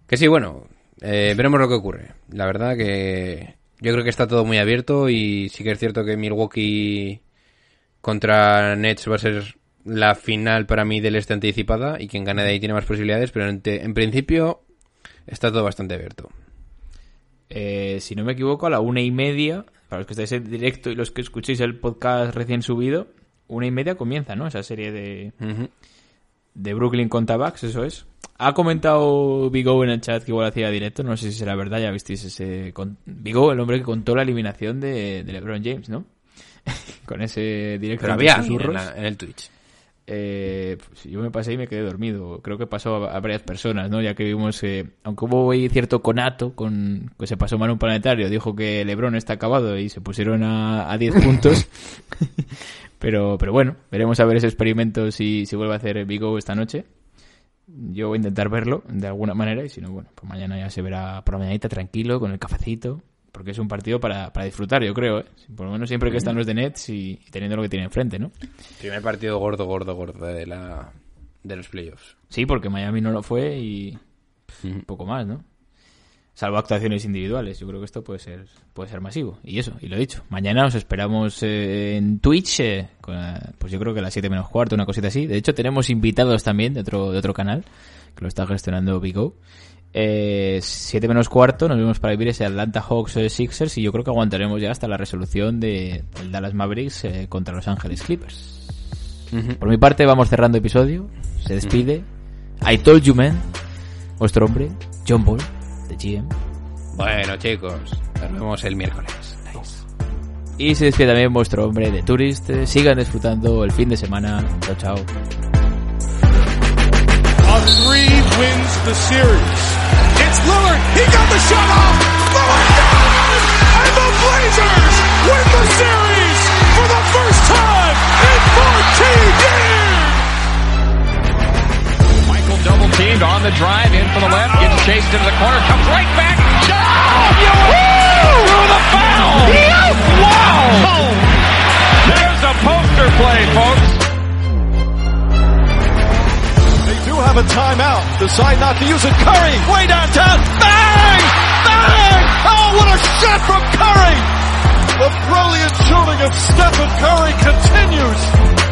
[SPEAKER 3] Que sí, bueno. eh, veremos lo que ocurre. La verdad que yo creo que está todo muy abierto y sí que es cierto que Milwaukee contra Nets va a ser la final para mí del este anticipada y quien gane de ahí tiene más posibilidades, pero en, te- en principio está todo bastante abierto.
[SPEAKER 2] Eh, si no me equivoco, a la una y media, para los que estáis en directo y los que escuchéis el podcast recién subido, una y media comienza, ¿no? Esa serie de, de Brooklyn contra Bucks, eso es. Ha comentado Big O en el chat que igual hacía directo, no sé si será verdad, ya visteis ese... Big O, el hombre que contó la eliminación de, de LeBron James, ¿no? Con ese directo
[SPEAKER 3] Pero
[SPEAKER 2] de
[SPEAKER 3] había en, la- en el Twitch.
[SPEAKER 2] Eh, pues yo me pasé y me quedé dormido. Creo que pasó a, a varias personas, ¿no? Ya que vimos, eh, aunque hubo ahí cierto conato con que se pasó mal un planetario, dijo que LeBron está acabado y se pusieron a, a 10 puntos. pero, pero bueno, veremos a ver ese experimento si, si vuelve a hacer Vigo esta noche. Yo voy a intentar verlo de alguna manera y si no, bueno, pues mañana ya se verá por la mañanita tranquilo, con el cafecito. Porque es un partido para, para disfrutar, yo creo, ¿eh? Por lo menos siempre que están los de Nets y, y teniendo lo que tienen enfrente, ¿no?
[SPEAKER 3] Primer partido gordo, gordo, gordo de la de los playoffs.
[SPEAKER 2] Sí, porque Miami no lo fue y un poco más, ¿no? Salvo actuaciones individuales, yo creo que esto puede ser puede ser masivo. Y eso, y lo he dicho. Mañana os esperamos eh, en Twitch, eh, con, eh, pues yo creo que a las 7 menos cuarto, una cosita así. De hecho, tenemos invitados también de otro, de otro canal, que lo está gestionando Big O. Eh, 7 menos cuarto, nos vemos para vivir ese Atlanta Hawks Sixers y yo creo que aguantaremos ya hasta la resolución de, del Dallas Mavericks contra Los Ángeles Clippers. Por mi parte, vamos cerrando episodio. Se despide. I told you, man. Vuestro hombre, John Ball, de GM.
[SPEAKER 3] Bueno, chicos, nos vemos el miércoles. Nice.
[SPEAKER 2] Y se despide también vuestro hombre de Tourist. Eh, Sigan disfrutando el fin de semana. Chao, chao.
[SPEAKER 4] A three wins the series. It's Lillard. He got the shot off. Lillard does! And the Blazers win the series for the first time in 14 years!
[SPEAKER 5] Teamed on the drive in for the left, gets chased into the corner, comes right back. You through the foul. Wow. There's a poster play, folks.
[SPEAKER 4] They do have a timeout. Decide not to use it. Curry, way downtown. Bang! Bang! Oh, what a shot from Curry! The brilliant shooting of Stephen Curry continues.